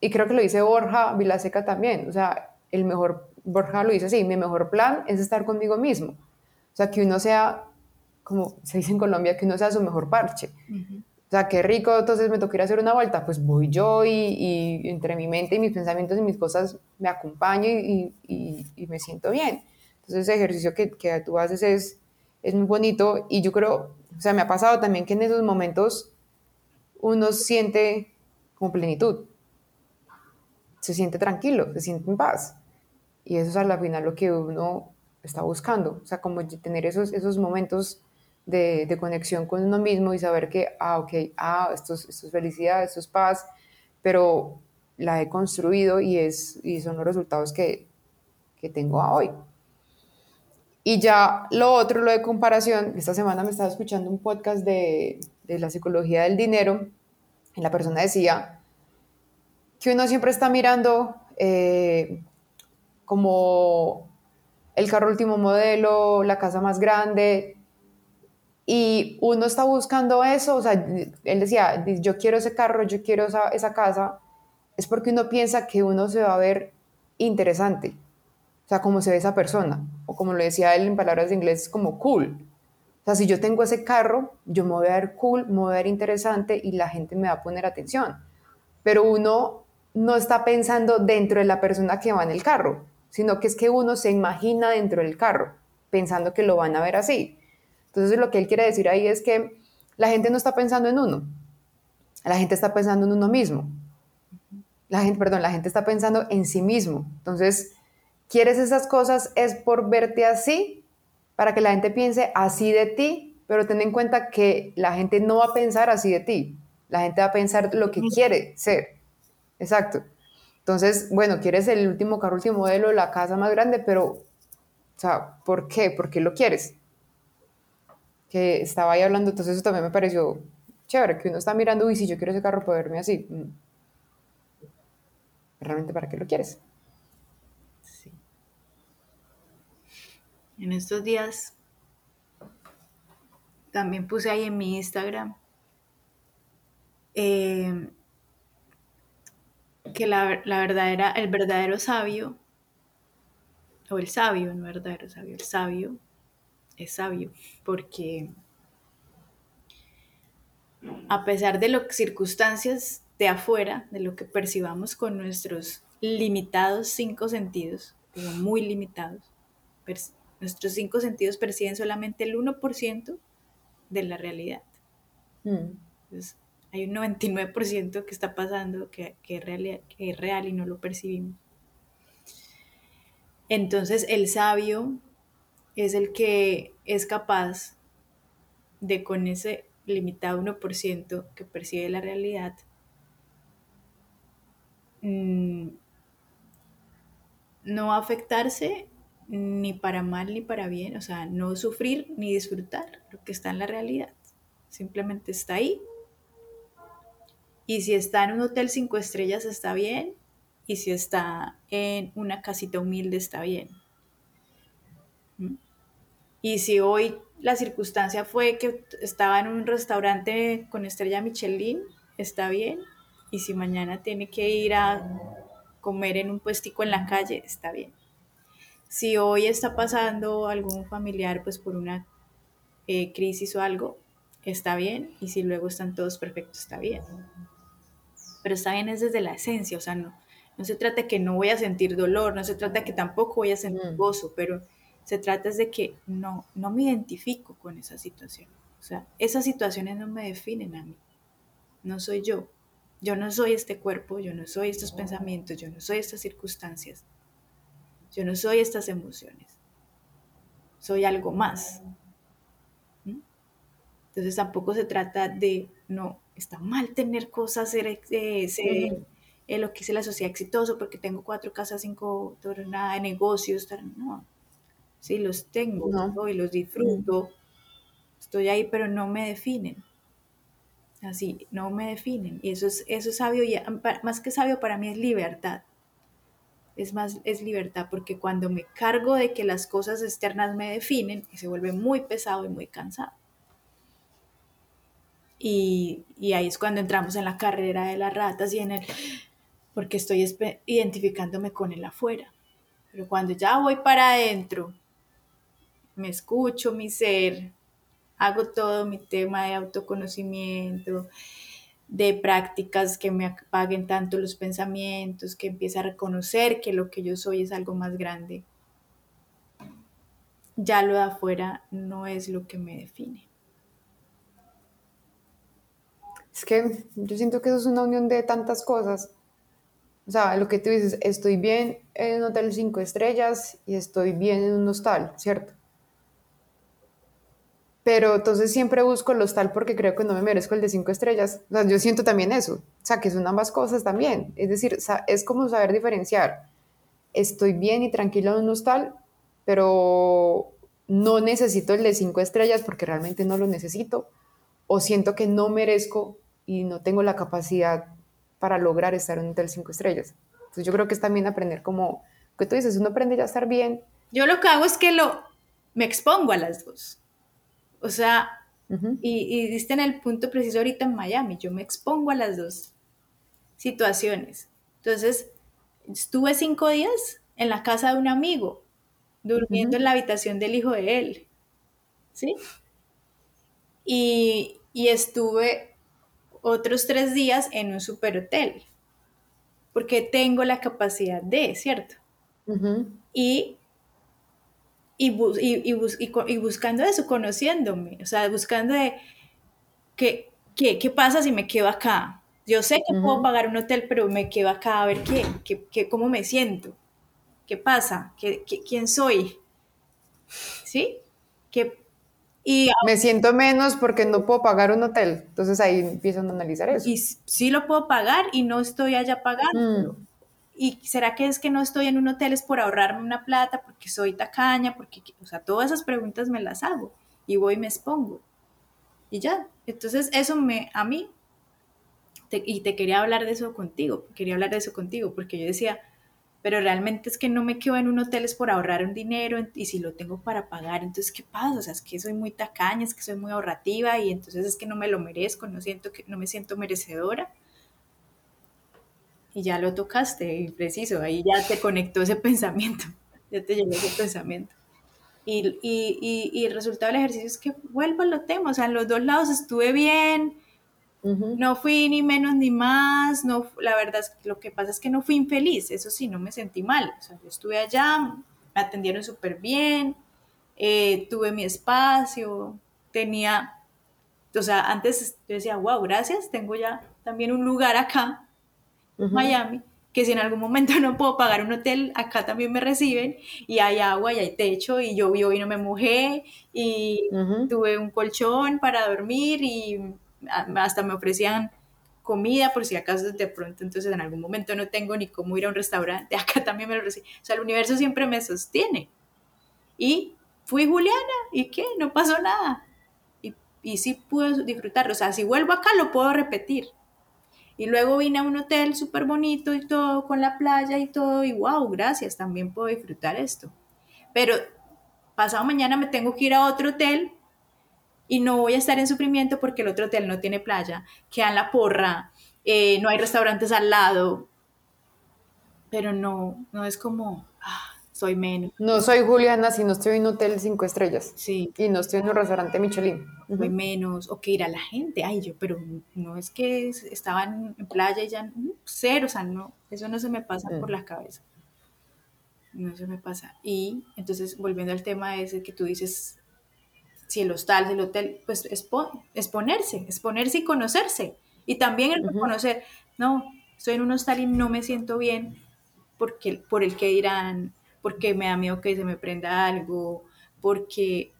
y creo que lo dice Borja Vilaseca también, o sea, el mejor, Borja lo dice así, mi mejor plan es estar conmigo mismo. O sea, que uno sea, como se dice en Colombia, que uno sea su mejor parche. O sea, qué rico, entonces me toca ir a hacer una vuelta, pues voy yo y, entre mi mente y mis pensamientos y mis cosas me acompaño y, y me siento bien. Entonces ese ejercicio que, que tú haces es, es muy bonito y yo creo, o sea, me ha pasado también que en esos momentos uno siente como plenitud, se siente tranquilo, se siente en paz. Y eso es a la final lo que uno está buscando, o sea, como tener esos, esos momentos de, conexión con uno mismo y saber que, ah, ok, ah, esto es, esto es felicidad, esto es paz, pero la he construido y, es, y son los resultados que, que tengo hoy. Y ya lo otro, lo de comparación, esta semana me estaba escuchando un podcast de, de la psicología del dinero y la persona decía que uno siempre está mirando eh, como el carro último modelo, la casa más grande, y uno está buscando eso, o sea, él decía, yo quiero ese carro, yo quiero esa, casa, es porque uno piensa que uno se va a ver interesante, o sea, como se ve esa persona o como lo decía él en palabras de inglés, como cool. O sea, si yo tengo ese carro, yo me voy a ver cool, me voy a ver interesante y la gente me va a poner atención. Pero uno no está pensando dentro de la persona que va en el carro, sino que es que uno se imagina dentro del carro, pensando que lo van a ver así. Entonces lo que él quiere decir ahí es que la gente no está pensando en uno, la gente está pensando en uno mismo. La gente, perdón, la gente está pensando en sí mismo. Entonces, quieres esas cosas es por verte así, para que la gente piense así de ti, pero ten en cuenta que la gente no va a pensar así de ti, la gente va a pensar lo que quiere ser. Exacto. Entonces, bueno, quieres el último carro, último modelo, la casa más grande, pero, o sea, ¿por qué? ¿Por qué lo quieres? Que estaba ahí hablando, entonces eso también me pareció chévere, que uno está mirando, uy, si yo quiero ese carro, puedo verme así. Mm. ¿Realmente para qué lo quieres? en estos días también puse ahí en mi Instagram eh, que la, la, verdadera, el verdadero sabio, o el sabio, no verdadero sabio, el sabio es sabio, porque a pesar de las circunstancias de afuera, de lo que percibamos con nuestros limitados cinco sentidos, digo muy limitados, Nuestros cinco sentidos perciben solamente el 1% de la realidad. Mm. hay un 99% que está pasando que, es real, que es real y no lo percibimos. Entonces el sabio es el que es capaz de con ese limitado 1% que percibe la realidad, mm, no afectarse ni para mal ni para bien, o sea, no sufrir ni disfrutar lo que está en la realidad. Simplemente está ahí. Y si está en un hotel cinco estrellas está bien, y si está en una casita humilde está bien. Y si hoy la circunstancia fue que estaba en un restaurante con estrella Michelin, está bien. Y si mañana tiene que ir a comer en un puestico en la calle, está bien si hoy está pasando algún familiar pues por una eh, crisis o algo, está bien, y si luego están todos perfectos, está bien. Pero está bien es desde la esencia, o sea, no, no se trata que no voy a sentir dolor, no se trata que tampoco voy a sentir mm. gozo, pero se trata de que no, no me identifico con esa situación. O sea, esas situaciones no me definen a mí, no soy yo. Yo no soy este cuerpo, yo no soy estos pensamientos, yo no soy estas circunstancias. Yo no soy estas emociones. Soy algo más. ¿Mm? Entonces tampoco se trata de, no, está mal tener cosas, ser, eh, ser eh, lo que dice la sociedad exitoso porque tengo cuatro casas, cinco, nada de negocios. No, sí, los tengo y los disfruto. Estoy ahí, pero no me definen. Así, no me definen. Y eso es, eso es sabio, y más que sabio para mí es libertad es más, es libertad, porque cuando me cargo de que las cosas externas me definen, se vuelve muy pesado y muy cansado. Y, y ahí es cuando entramos en la carrera de las ratas y en el, porque estoy identificándome con el afuera. Pero cuando ya voy para adentro, me escucho mi ser, hago todo mi tema de autoconocimiento, de prácticas que me apaguen tanto los pensamientos, que empiece a reconocer que lo que yo soy es algo más grande. Ya lo de afuera no es lo que me define. Es que yo siento que eso es una unión de tantas cosas. O sea, lo que tú dices, estoy bien en un hotel cinco estrellas y estoy bien en un hostal, ¿cierto? Pero entonces siempre busco el hostal porque creo que no me merezco el de cinco estrellas. O sea, yo siento también eso, o sea, que son ambas cosas también. Es decir, es como saber diferenciar. Estoy bien y tranquilo en un hostal, pero no necesito el de cinco estrellas porque realmente no lo necesito. O siento que no merezco y no tengo la capacidad para lograr estar en un hotel cinco estrellas. Entonces yo creo que es también aprender como, que tú dices, uno aprende ya a estar bien. Yo lo que hago es que lo, me expongo a las dos. O sea, y, y diste en el punto preciso ahorita en Miami, yo me expongo a las dos situaciones. Entonces, estuve cinco días en la casa de un amigo, durmiendo en la habitación del hijo de él. ¿Sí? Y, y estuve otros tres días en un superhotel, porque tengo la capacidad de, ¿cierto? Y y, y, buscando eso, conociéndome, o sea, buscando de qué, qué, pasa si me quedo acá. Yo sé que puedo pagar un hotel, pero me quedo acá a ver qué, qué, cómo me siento, qué pasa, ¿Qué, quién soy, ¿sí? ¿Qué, y, me siento menos porque no puedo pagar un hotel. Entonces ahí empiezan a analizar eso. Y sí lo puedo pagar y no estoy allá pagando. Mm. ¿Y será que es que no estoy en un hotel es por ahorrarme una plata, porque soy tacaña, porque, o sea, todas esas preguntas me las hago y voy y me expongo. Y ya, entonces eso me, a mí, y te quería hablar de eso contigo, quería hablar de eso contigo, porque yo decía, pero realmente es que no me quedo en un hotel es por ahorrar un dinero y si lo tengo para pagar, entonces ¿qué pasa? O sea, es que soy muy tacaña, es que soy muy ahorrativa y entonces es que no me lo merezco, no siento que no me siento merecedora y ya lo tocaste, y preciso, ahí ya te conectó ese pensamiento, ya te llegó ese pensamiento. Y, y, y, el resultado del ejercicio es que vuelvo lo tema, o sea, en los dos lados estuve bien, no fui ni menos ni más, no, la verdad es que lo que pasa es que no fui infeliz, eso sí, no me sentí mal, o sea, yo estuve allá, me atendieron súper bien, eh, tuve mi espacio, tenía, o sea, antes yo decía, wow, gracias, tengo ya también un lugar acá Miami, que si en algún momento no puedo pagar un hotel, acá también me reciben y hay agua y hay techo y yo vivo y no me mojé y tuve un colchón para dormir y hasta me ofrecían comida por si acaso de pronto entonces en algún momento no tengo ni cómo ir a un restaurante, acá también me lo reciben. O sea, el universo siempre me sostiene. Y fui Juliana, ¿y qué? No pasó nada. Y, y sí pude disfrutarlo. O sea, si vuelvo acá lo puedo repetir. Y luego vine a un hotel súper bonito y todo, con la playa y todo, y wow, gracias, también puedo disfrutar esto. Pero pasado mañana me tengo que ir a otro hotel y no voy a estar en sufrimiento porque el otro hotel no tiene playa, queda en la porra, eh, no hay restaurantes al lado, pero no, no es como, soy menos. No soy Juliana si no estoy en un hotel cinco estrellas. Sí. Y no estoy en un restaurante Michelin. Soy menos, o que ir a la gente, ay, yo, pero no es que estaban en playa y ya, mm, cero, o sea, no, eso no se me pasa por mm. la cabeza. No se me pasa. Y entonces, volviendo al tema ese que tú dices, si el hostal, el hotel, pues exponerse, exponerse y conocerse. Y también el reconocer, no, estoy en un hostal y no me siento bien porque, por el que dirán, porque me da miedo que se me prenda algo, porque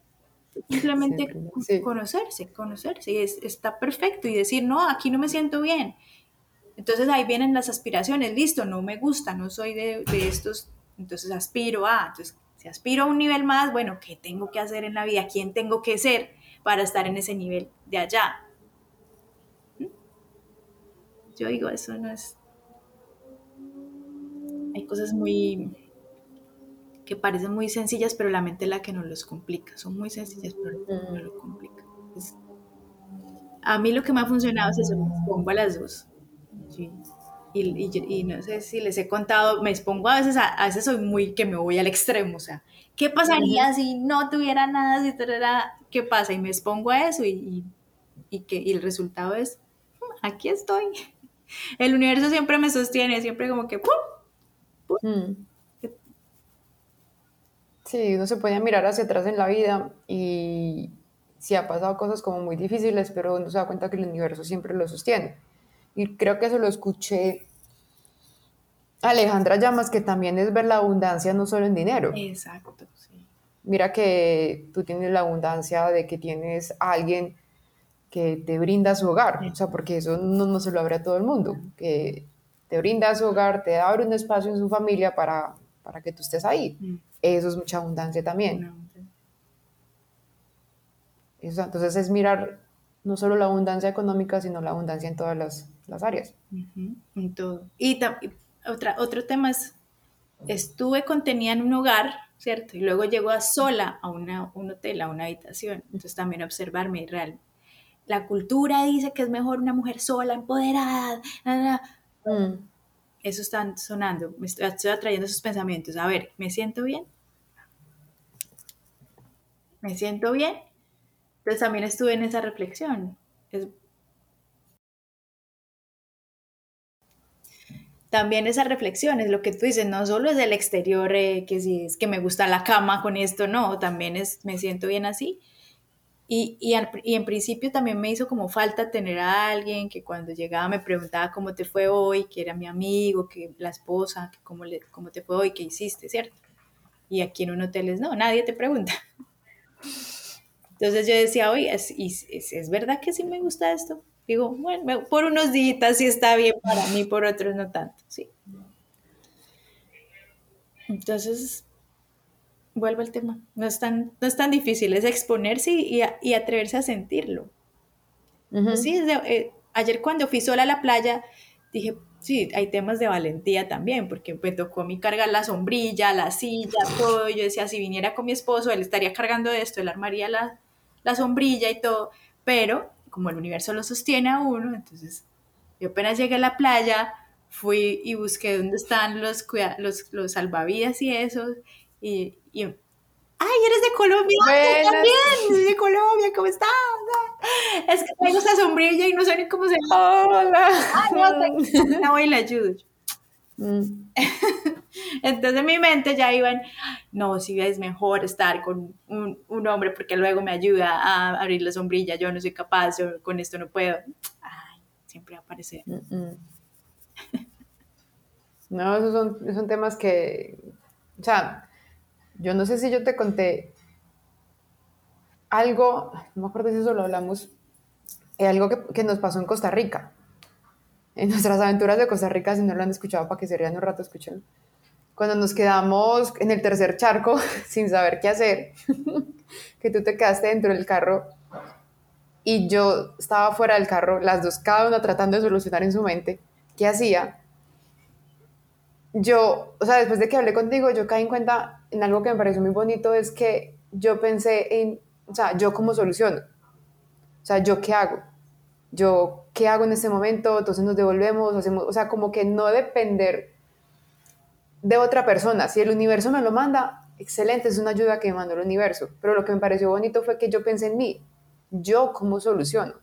simplemente conocerse, conocerse, y está perfecto y decir, no, aquí no me siento bien. Entonces ahí vienen las aspiraciones, listo, no me gusta, no soy de, de estos, entonces aspiro a, entonces si aspiro a un nivel más, bueno, ¿qué tengo que hacer en la vida? ¿Quién tengo que ser para estar en ese nivel de allá? ¿Mm? Yo digo, eso no es... Hay cosas muy que parecen muy sencillas, pero la mente es la que nos los complica. Son muy sencillas, pero no lo complica. a mí lo que me ha funcionado es eso, me pongo a las dos. Sí. Y, no sé si les he contado, me expongo a veces, a, veces soy muy que me voy al extremo, o sea, ¿qué pasaría si no tuviera nada, si tuviera, qué pasa? Y me expongo a eso y, y, que, y el resultado es, mm, aquí estoy. El universo siempre me sostiene, siempre como que, ¡pum! Mm. Sí, uno se puede mirar hacia atrás en la vida y si ha pasado cosas como muy difíciles, pero uno se da cuenta que el universo siempre lo sostiene. Y creo que eso lo escuché Alejandra Llamas, que también es ver la abundancia no solo en dinero. Exacto, sí. Mira que tú tienes la abundancia de que tienes a alguien que te brinda su hogar, o sea, porque eso no, no, se lo abre a todo el mundo, que te brinda su hogar, te abre un espacio en su familia para, para que tú estés ahí. Mm. Eso es mucha abundancia también. Eso, entonces es mirar no solo la abundancia económica, sino la abundancia en todas las, las áreas. en todo. Y otra, otro tema es, estuve contenida en un hogar, ¿cierto? Y luego llego a sola a una, un hotel, a una habitación. Entonces también observarme real. La cultura dice que es mejor una mujer sola, empoderada. Mm. Eso está sonando, me estoy, atrayendo esos pensamientos. A ver, ¿me siento bien? ¿Me siento bien? Entonces también estuve en esa reflexión. También esa reflexión es lo que tú dices, no solo es el exterior, eh, que si es que me gusta la cama con esto, no, también es, me siento bien así. Y, y, en principio también me hizo como falta tener a alguien que cuando llegaba me preguntaba cómo te fue hoy, que era mi amigo, que la esposa, que cómo, le, cómo te fue hoy, qué hiciste, ¿cierto? Y aquí en un hotel es, no, nadie te pregunta. Entonces yo decía, oye, ¿es, es, verdad que sí me gusta esto? Digo, bueno, por unos días sí está bien para mí, por otros no tanto, sí. Entonces, vuelvo al tema. No es tan, no es tan difícil, es exponerse y, y atreverse a sentirlo. Sí, eh, ayer cuando fui sola a la playa, dije, sí, hay temas de valentía también, porque me tocó a mí cargar la sombrilla, la silla, todo. Yo decía, si viniera con mi esposo, él estaría cargando esto, él armaría la, la sombrilla y todo, pero como el universo lo sostiene a uno, entonces yo apenas llegué a la playa, fui y busqué dónde están los, los, los salvavidas y eso, y, y, ¡ay, eres de Colombia! Yo también, de Colombia, ¿cómo estás? Es que traigo esa sombrilla y no sé ni cómo se llama. Hola. Ay, no, no voy y la ayudo. Mm. Entonces en mi mente ya iban, no, si es mejor estar con un, un, hombre porque luego me ayuda a abrir la sombrilla, yo no soy capaz, yo con esto no puedo. Ay, siempre va a aparecer. No, esos son, son temas que, o sea, yo no sé si yo te conté algo, no me acuerdo si eso lo hablamos, eh, algo que, que nos pasó en Costa Rica en nuestras aventuras de Costa Rica, si no lo han escuchado, para que se rían un rato, escuchen. cuando nos quedamos en el tercer charco sin saber qué hacer, que tú te quedaste dentro del carro y yo estaba fuera del carro, las dos cada una tratando de solucionar en su mente qué hacía. Yo, o sea, después de que hablé contigo, yo caí en cuenta en algo que me pareció muy bonito, es que yo pensé en, o sea, yo cómo soluciono. O sea, yo qué hago. Yo qué hago en este momento, entonces nos devolvemos, hacemos, o sea, como que no depender de otra persona. Si el universo me lo manda, excelente, es una ayuda que me mandó el universo. Pero lo que me pareció bonito fue que yo pensé en mí yo cómo soluciono.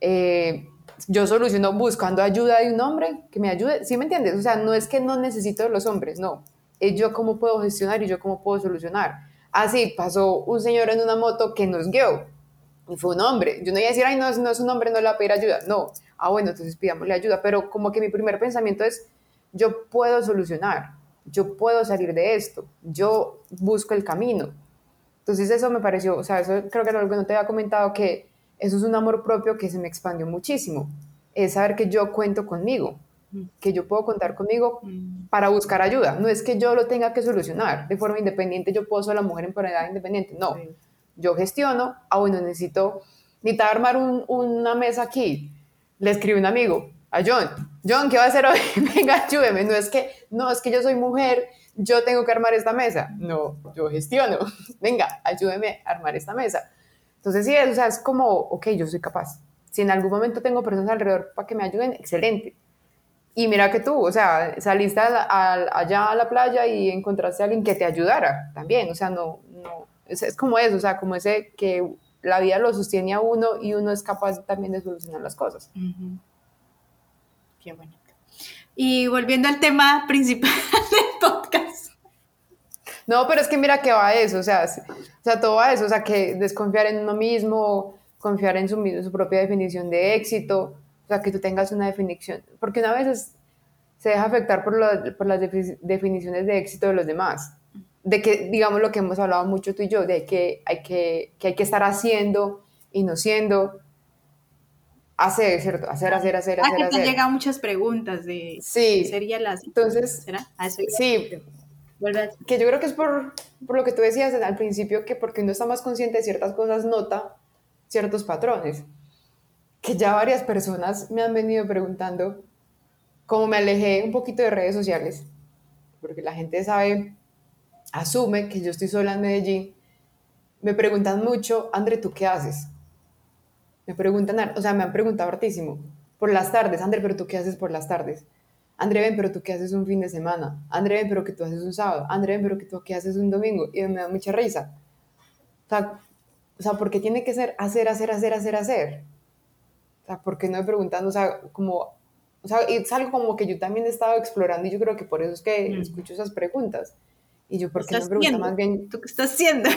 Eh, yo soluciono buscando ayuda de un hombre que me ayude, ¿sí me entiendes? O sea, no es que no necesito de los hombres, no. Yo cómo puedo gestionar y yo cómo puedo solucionar. Así pasó un señor en una moto que nos guió y fue un hombre. Yo no iba a decir, ay, no, no es un hombre, no le va a pedir ayuda. No. Ah, bueno, entonces pidámosle ayuda. Pero como que mi primer pensamiento es, yo puedo solucionar, yo puedo salir de esto, yo busco el camino. Entonces eso me pareció, o sea, eso creo que era algo que no te había comentado, que eso es un amor propio que se me expandió muchísimo. Es saber que yo cuento conmigo. Que yo puedo contar conmigo mm. para buscar ayuda. No es que yo lo tenga que solucionar de forma independiente, yo puedo ser la mujer empoderada independiente. No, yo gestiono, ah, bueno, necesito, necesito armar una mesa aquí. Le escribe un amigo, a John, John, ¿qué va a hacer hoy? Venga, ayúdeme. No es que, no, es que yo soy mujer yo tengo que armar esta mesa. No, yo gestiono. Venga, ayúdeme a armar esta mesa. Entonces, sí, o sea, es como, ok, yo soy capaz. Si en algún momento tengo personas alrededor para que me ayuden, excelente. Y mira que tú, o sea, saliste allá a la playa y encontraste a alguien que te ayudara también. O sea, no, no, es, como eso, o sea, como ese que la vida lo sostiene a uno y uno es capaz también de solucionar las cosas. Qué bueno. Y volviendo al tema principal del podcast. No, pero es que mira que va a eso, o sea, o sea, todo va a eso, o sea, que desconfiar en uno mismo, confiar en su, su propia definición de éxito, sea, que tú tengas una definición, porque una vez se deja afectar por, por las definiciones de éxito de los demás, de que, digamos, lo que hemos hablado mucho tú y yo, de que hay que, que, hay que estar haciendo y no siendo, hacer, ¿cierto? Hacer, hacer, hacer, hacer. Ah, que te han llegado muchas preguntas de... Sí. Sería las... Entonces... ¿Será? Ah, sí. Que yo creo que es por, por lo que tú decías al principio, que porque uno está más consciente de ciertas cosas, nota ciertos patrones. Que ya varias personas me han venido preguntando, como me alejé un poquito de redes sociales, porque la gente sabe, asume que yo estoy sola en Medellín, me preguntan mucho, André, ¿tú qué haces? Me preguntan, o sea, me han preguntado hartísimo. Por las tardes, André, pero tú qué haces por las tardes? André, ven, pero tú qué haces un fin de semana? André, ven, pero que tú haces un sábado? André, ven, pero que tú qué haces un domingo? Y me da mucha risa. O sea, o sea, porque tiene que ser hacer, hacer, hacer, hacer, hacer. O sea, porque no me preguntando, o sea, como, o sea, es algo como que yo también he estado explorando y yo creo que por eso es que mm. escucho esas preguntas. Y yo, ¿por qué no me pregunta más bien? ¿Tú qué estás haciendo?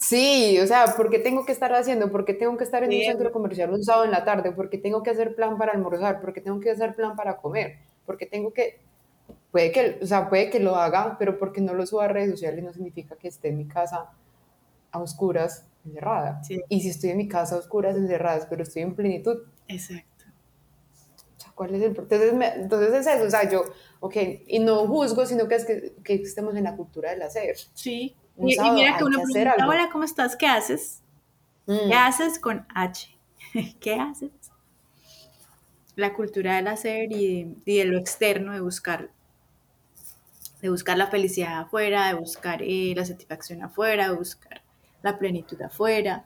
Sí, o sea, ¿por qué tengo que estar haciendo? ¿Por qué tengo que estar en un centro comercial un sábado en la tarde? ¿Por qué tengo que hacer plan para almorzar? ¿Por qué tengo que hacer plan para comer? ¿Por qué tengo que...? Puede que, o sea, puede que lo haga, pero porque no lo suba a redes sociales no significa que esté en mi casa a oscuras, encerrada. Y si estoy en mi casa a oscuras, encerradas, pero estoy en plenitud. Exacto. O sea, ¿cuál es el...? Entonces, entonces es eso, o sea, yo, ok, y no juzgo, sino que es que, que estemos en la cultura del hacer. Sí, y, mira que uno pregunta, hola, ¿cómo estás? ¿Qué haces? ¿Qué mm. haces con H? ¿Qué haces? La cultura del hacer y de, lo externo, de buscar, de buscar la felicidad afuera, de buscar eh, la satisfacción afuera, de buscar la plenitud afuera.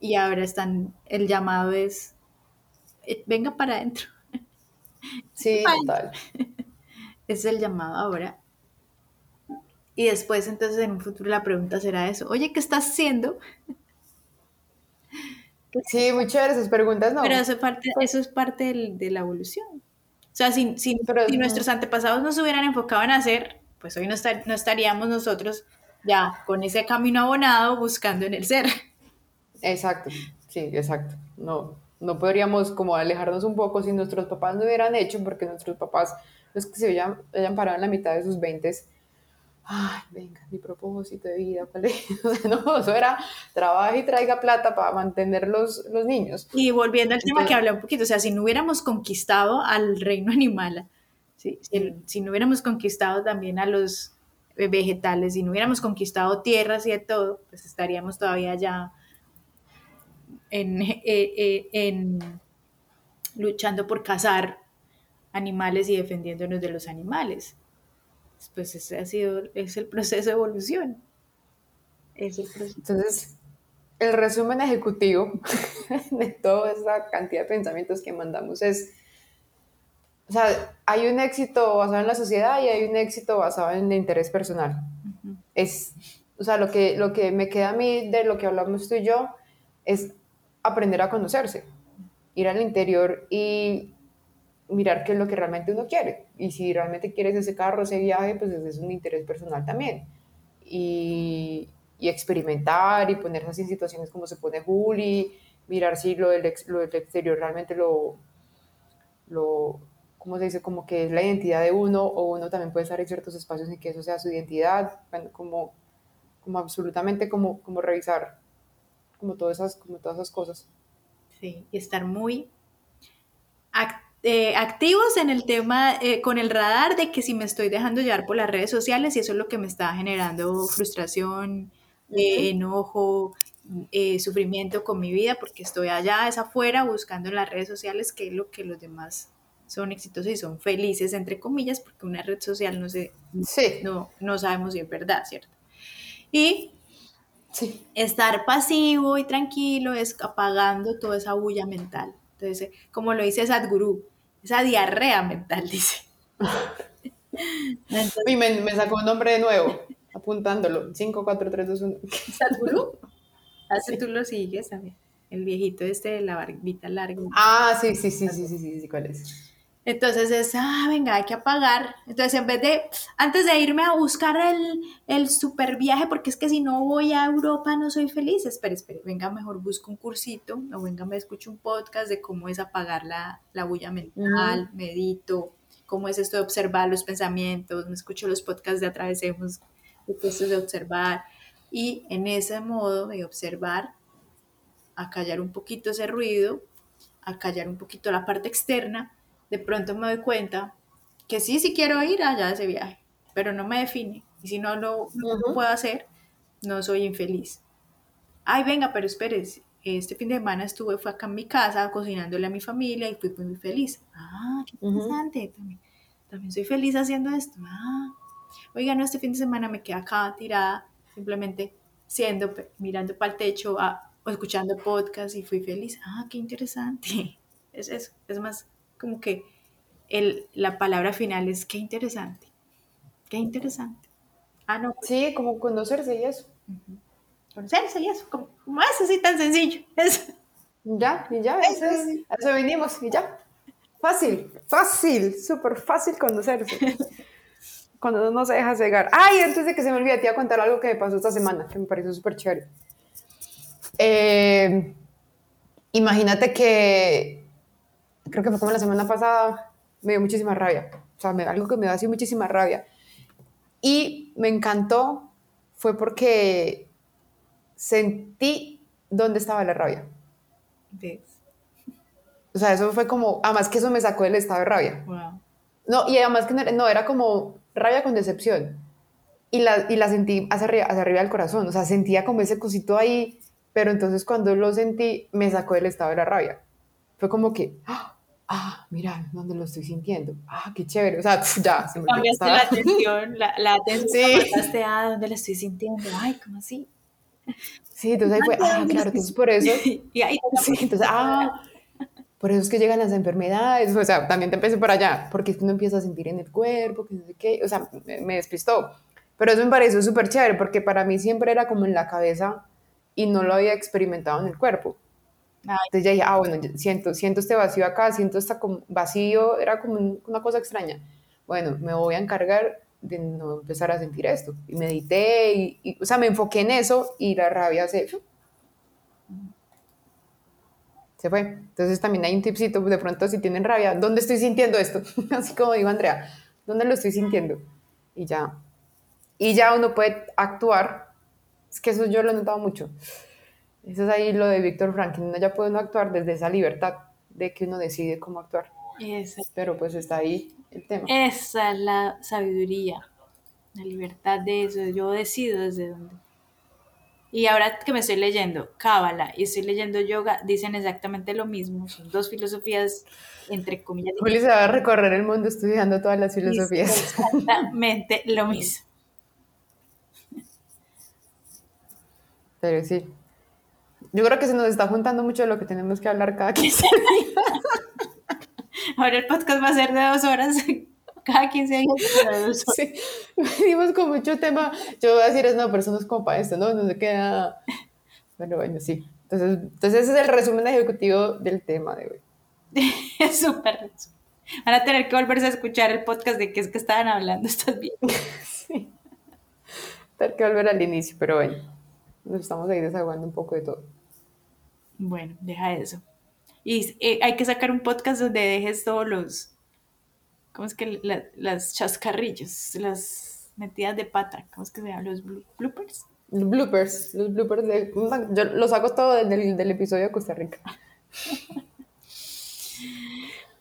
Y ahora están, el llamado es, eh, venga para adentro. Sí, total. es el llamado ahora. Y después, entonces, en un futuro la pregunta será eso. Oye, ¿qué estás haciendo? Sí, muy chévere esas preguntas, ¿no? Pero eso, parte, eso es parte de la evolución. O sea, si, si, si, nuestros antepasados nos hubieran enfocado en hacer, pues hoy no, no estaríamos nosotros ya con ese camino abonado buscando en el ser. Exacto, sí, exacto. No, no podríamos como alejarnos un poco si nuestros papás no hubieran hecho, porque nuestros papás, los que se hayan, hayan parado en la mitad de sus 20 ay, venga, mi propósito de vida, ¿cuál es? no, eso era trabajo y traiga plata para mantener los, los niños. Y volviendo al tema que hablé un poquito, o sea, si no hubiéramos conquistado al reino animal Si, si, no hubiéramos conquistado también a los vegetales, si no hubiéramos conquistado tierras y de todo, pues estaríamos todavía ya en, eh, eh, en luchando por cazar animales y defendiéndonos de los animales. Pues ese ha sido, es el proceso de evolución. Es el proceso. Entonces, el resumen ejecutivo de toda esa cantidad de pensamientos que mandamos es, o sea, hay un éxito basado en la sociedad y hay un éxito basado en el interés personal. Es, o sea, lo que, lo que me queda a mí de lo que hablamos tú y yo es aprender a conocerse, ir al interior y mirar qué es lo que realmente uno quiere. Y si realmente quieres ese carro, ese viaje, pues es un interés personal también. Y, y experimentar y ponerse así en situaciones como se pone Juli, mirar si lo del, lo del exterior realmente lo, lo, ¿cómo se dice? Como que es la identidad de uno o uno también puede estar en ciertos espacios en que eso sea su identidad, como, como absolutamente como, como revisar como todas, esas, como todas esas cosas. Sí, y estar muy eh, activos en el tema, eh, con el radar de que si me estoy dejando llevar por las redes sociales y eso es lo que me está generando frustración, enojo, eh, sufrimiento con mi vida, porque estoy allá, es afuera, buscando en las redes sociales qué es lo que los demás son exitosos y son felices, entre comillas, porque una red social no sé, no, no sabemos si es verdad, ¿cierto? Y estar pasivo y tranquilo es apagando toda esa bulla mental. Entonces, como lo dice Sadhguru, esa diarrea mental, dice. y me, me sacó un nombre de nuevo apuntándolo. 5, 4, 3, 2, 1. ¿Sadhguru? Así tú lo sigues también. El viejito este de la barbita larga. Ah, sí, sí, sí, sí, sí, sí, sí, ¿cuál es? Entonces es, ah, venga, hay que apagar. Entonces en vez de, antes de irme a buscar el, el super viaje, porque es que si no voy a Europa no soy feliz, espere, espere, venga, mejor busco un cursito o venga, me escucho un podcast de cómo es apagar la, la bulla mental, medito, cómo es esto de observar los pensamientos, me escucho los podcasts de Atravesemos de de observar. Y en ese modo de observar, a callar un poquito ese ruido, a callar un poquito la parte externa, de pronto me doy cuenta que sí, sí quiero ir allá a ese viaje, pero no me define. Y si no lo, puedo hacer, no soy infeliz. Ay, venga, pero espérese. Este fin de semana estuve, fue acá en mi casa cocinándole a mi familia y fui muy feliz. Ah, qué interesante. también, también soy feliz haciendo esto. Ah, oiga, no, este fin de semana me quedé acá tirada, simplemente siendo, mirando para el techo ah, o escuchando podcast y fui feliz. Ah, qué interesante. Es eso, es más como que el, la palabra final es qué interesante. Qué interesante. Ah, no. Sí, como conocerse y eso. Conocerse y eso, como, es así tan sencillo. Ya, y ya, eso, eso venimos, y ya. Fácil, fácil, súper fácil conocerse cuando no se deja cegar. Ay, antes de que se me olvide, te iba a contar algo que me pasó esta semana, que me pareció súper chévere. Eh, imagínate que, creo que fue como la semana pasada, me dio muchísima rabia. O sea, algo que me dio así muchísima rabia. Y me encantó fue porque sentí dónde estaba la rabia. ¿Ves? O sea, eso fue como, además que eso me sacó del estado de rabia. Wow. No, y además que no, era como rabia con decepción. Y la, y la sentí hacia arriba, hacia arriba del corazón. O sea, sentía como ese cosito ahí, pero entonces cuando lo sentí, me sacó del estado de la rabia. Fue como que, ah, ah mira, ¿dónde lo estoy sintiendo? Ah, qué chévere. O sea, ya, se me Cambiaste la atención, la, la atención. Sí. ah, ¿dónde lo estoy sintiendo? Ay, ¿cómo así? Sí, entonces ahí fue, ah, claro, entonces por eso. y ahí, sí, entonces, ah, por eso es que llegan las enfermedades, o sea, también te empecé por allá, porque uno empieza a sentir en el cuerpo, que no sé qué, o sea, me, despistó. Pero eso me pareció súper chévere, porque para mí siempre era como en la cabeza y no lo había experimentado en el cuerpo. Entonces ya dije, ah, bueno, siento, siento este vacío acá, siento este vacío, era como una cosa extraña. Bueno, me voy a encargar de no empezar a sentir esto. Y medité, y, y, o sea, me enfoqué en eso y la rabia se, se fue. Entonces también hay un tipcito, de pronto si tienen rabia, ¿dónde estoy sintiendo esto? Así como digo Andrea, ¿dónde lo estoy sintiendo? Y ya. Y ya uno puede actuar. Es que eso yo lo he notado mucho. Eso es ahí lo de Víctor Franklin. Uno ya puede uno actuar desde esa libertad de que uno decide cómo actuar. Pero pues está ahí el tema. Esa es la sabiduría, la libertad de eso. Yo decido desde dónde. Y ahora que me estoy leyendo Cábala y estoy leyendo yoga, dicen exactamente lo mismo. Son dos filosofías, entre comillas. Juli se va a recorrer el mundo estudiando todas las filosofías. Exactamente lo mismo. Pero sí. Yo creo que se nos está juntando mucho de lo que tenemos que hablar cada 15 días. Ahora el podcast va a ser de dos horas cada 15 días. Sí, venimos con mucho tema. Yo voy a decir, es no, pero eso no es como para esto, ¿no? No se queda. Bueno, bueno, sí. Entonces, entonces ese es el resumen ejecutivo del tema de hoy. es súper. Van a tener que volverse a escuchar el podcast de qué es que estaban hablando estos bien. sí. Tener que volver al inicio, pero bueno, nos estamos ahí desahogando un poco de todo. Bueno, deja eso. Y eh, hay que sacar un podcast donde dejes todos los, ¿cómo es que? las chascarrillos, las metidas de pata, ¿cómo es que se llaman? Los bloopers. Los bloopers, los bloopers de... Yo los hago todo del, del episodio de Costa Rica.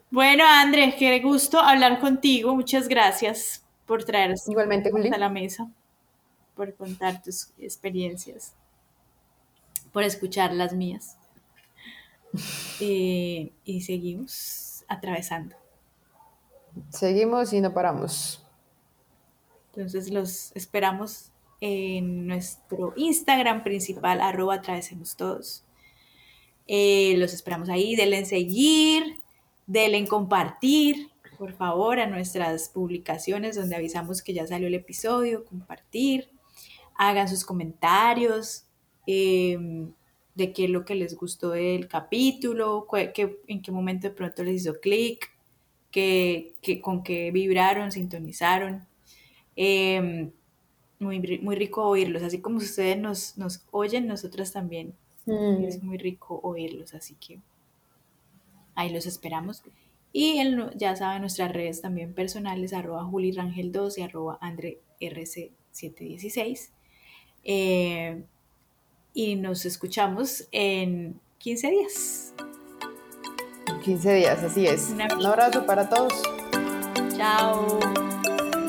bueno, Andrés, qué gusto hablar contigo. Muchas gracias por traer Igualmente, a la mesa, por contar tus experiencias, por escuchar las mías. Eh, y seguimos atravesando. Seguimos y no paramos. Entonces los esperamos en nuestro Instagram principal, arroba atravesemos todos. Eh, los esperamos ahí, denle en seguir, denle en compartir, por favor, a nuestras publicaciones donde avisamos que ya salió el episodio, compartir, hagan sus comentarios. Eh, de qué es lo que les gustó del capítulo, en qué momento de pronto les hizo clic, con qué vibraron, sintonizaron. Em, muy, muy rico oírlos, así como ustedes nos, nos oyen, nosotras también. Mm. Es muy rico oírlos, así que ahí los esperamos. Y ya saben, nuestras redes también personales, arroba julirangel2 y arroba andrerc716 y nos escuchamos en 15 días. 15 días, así es. Un abrazo para todos. Chao.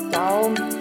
Chao.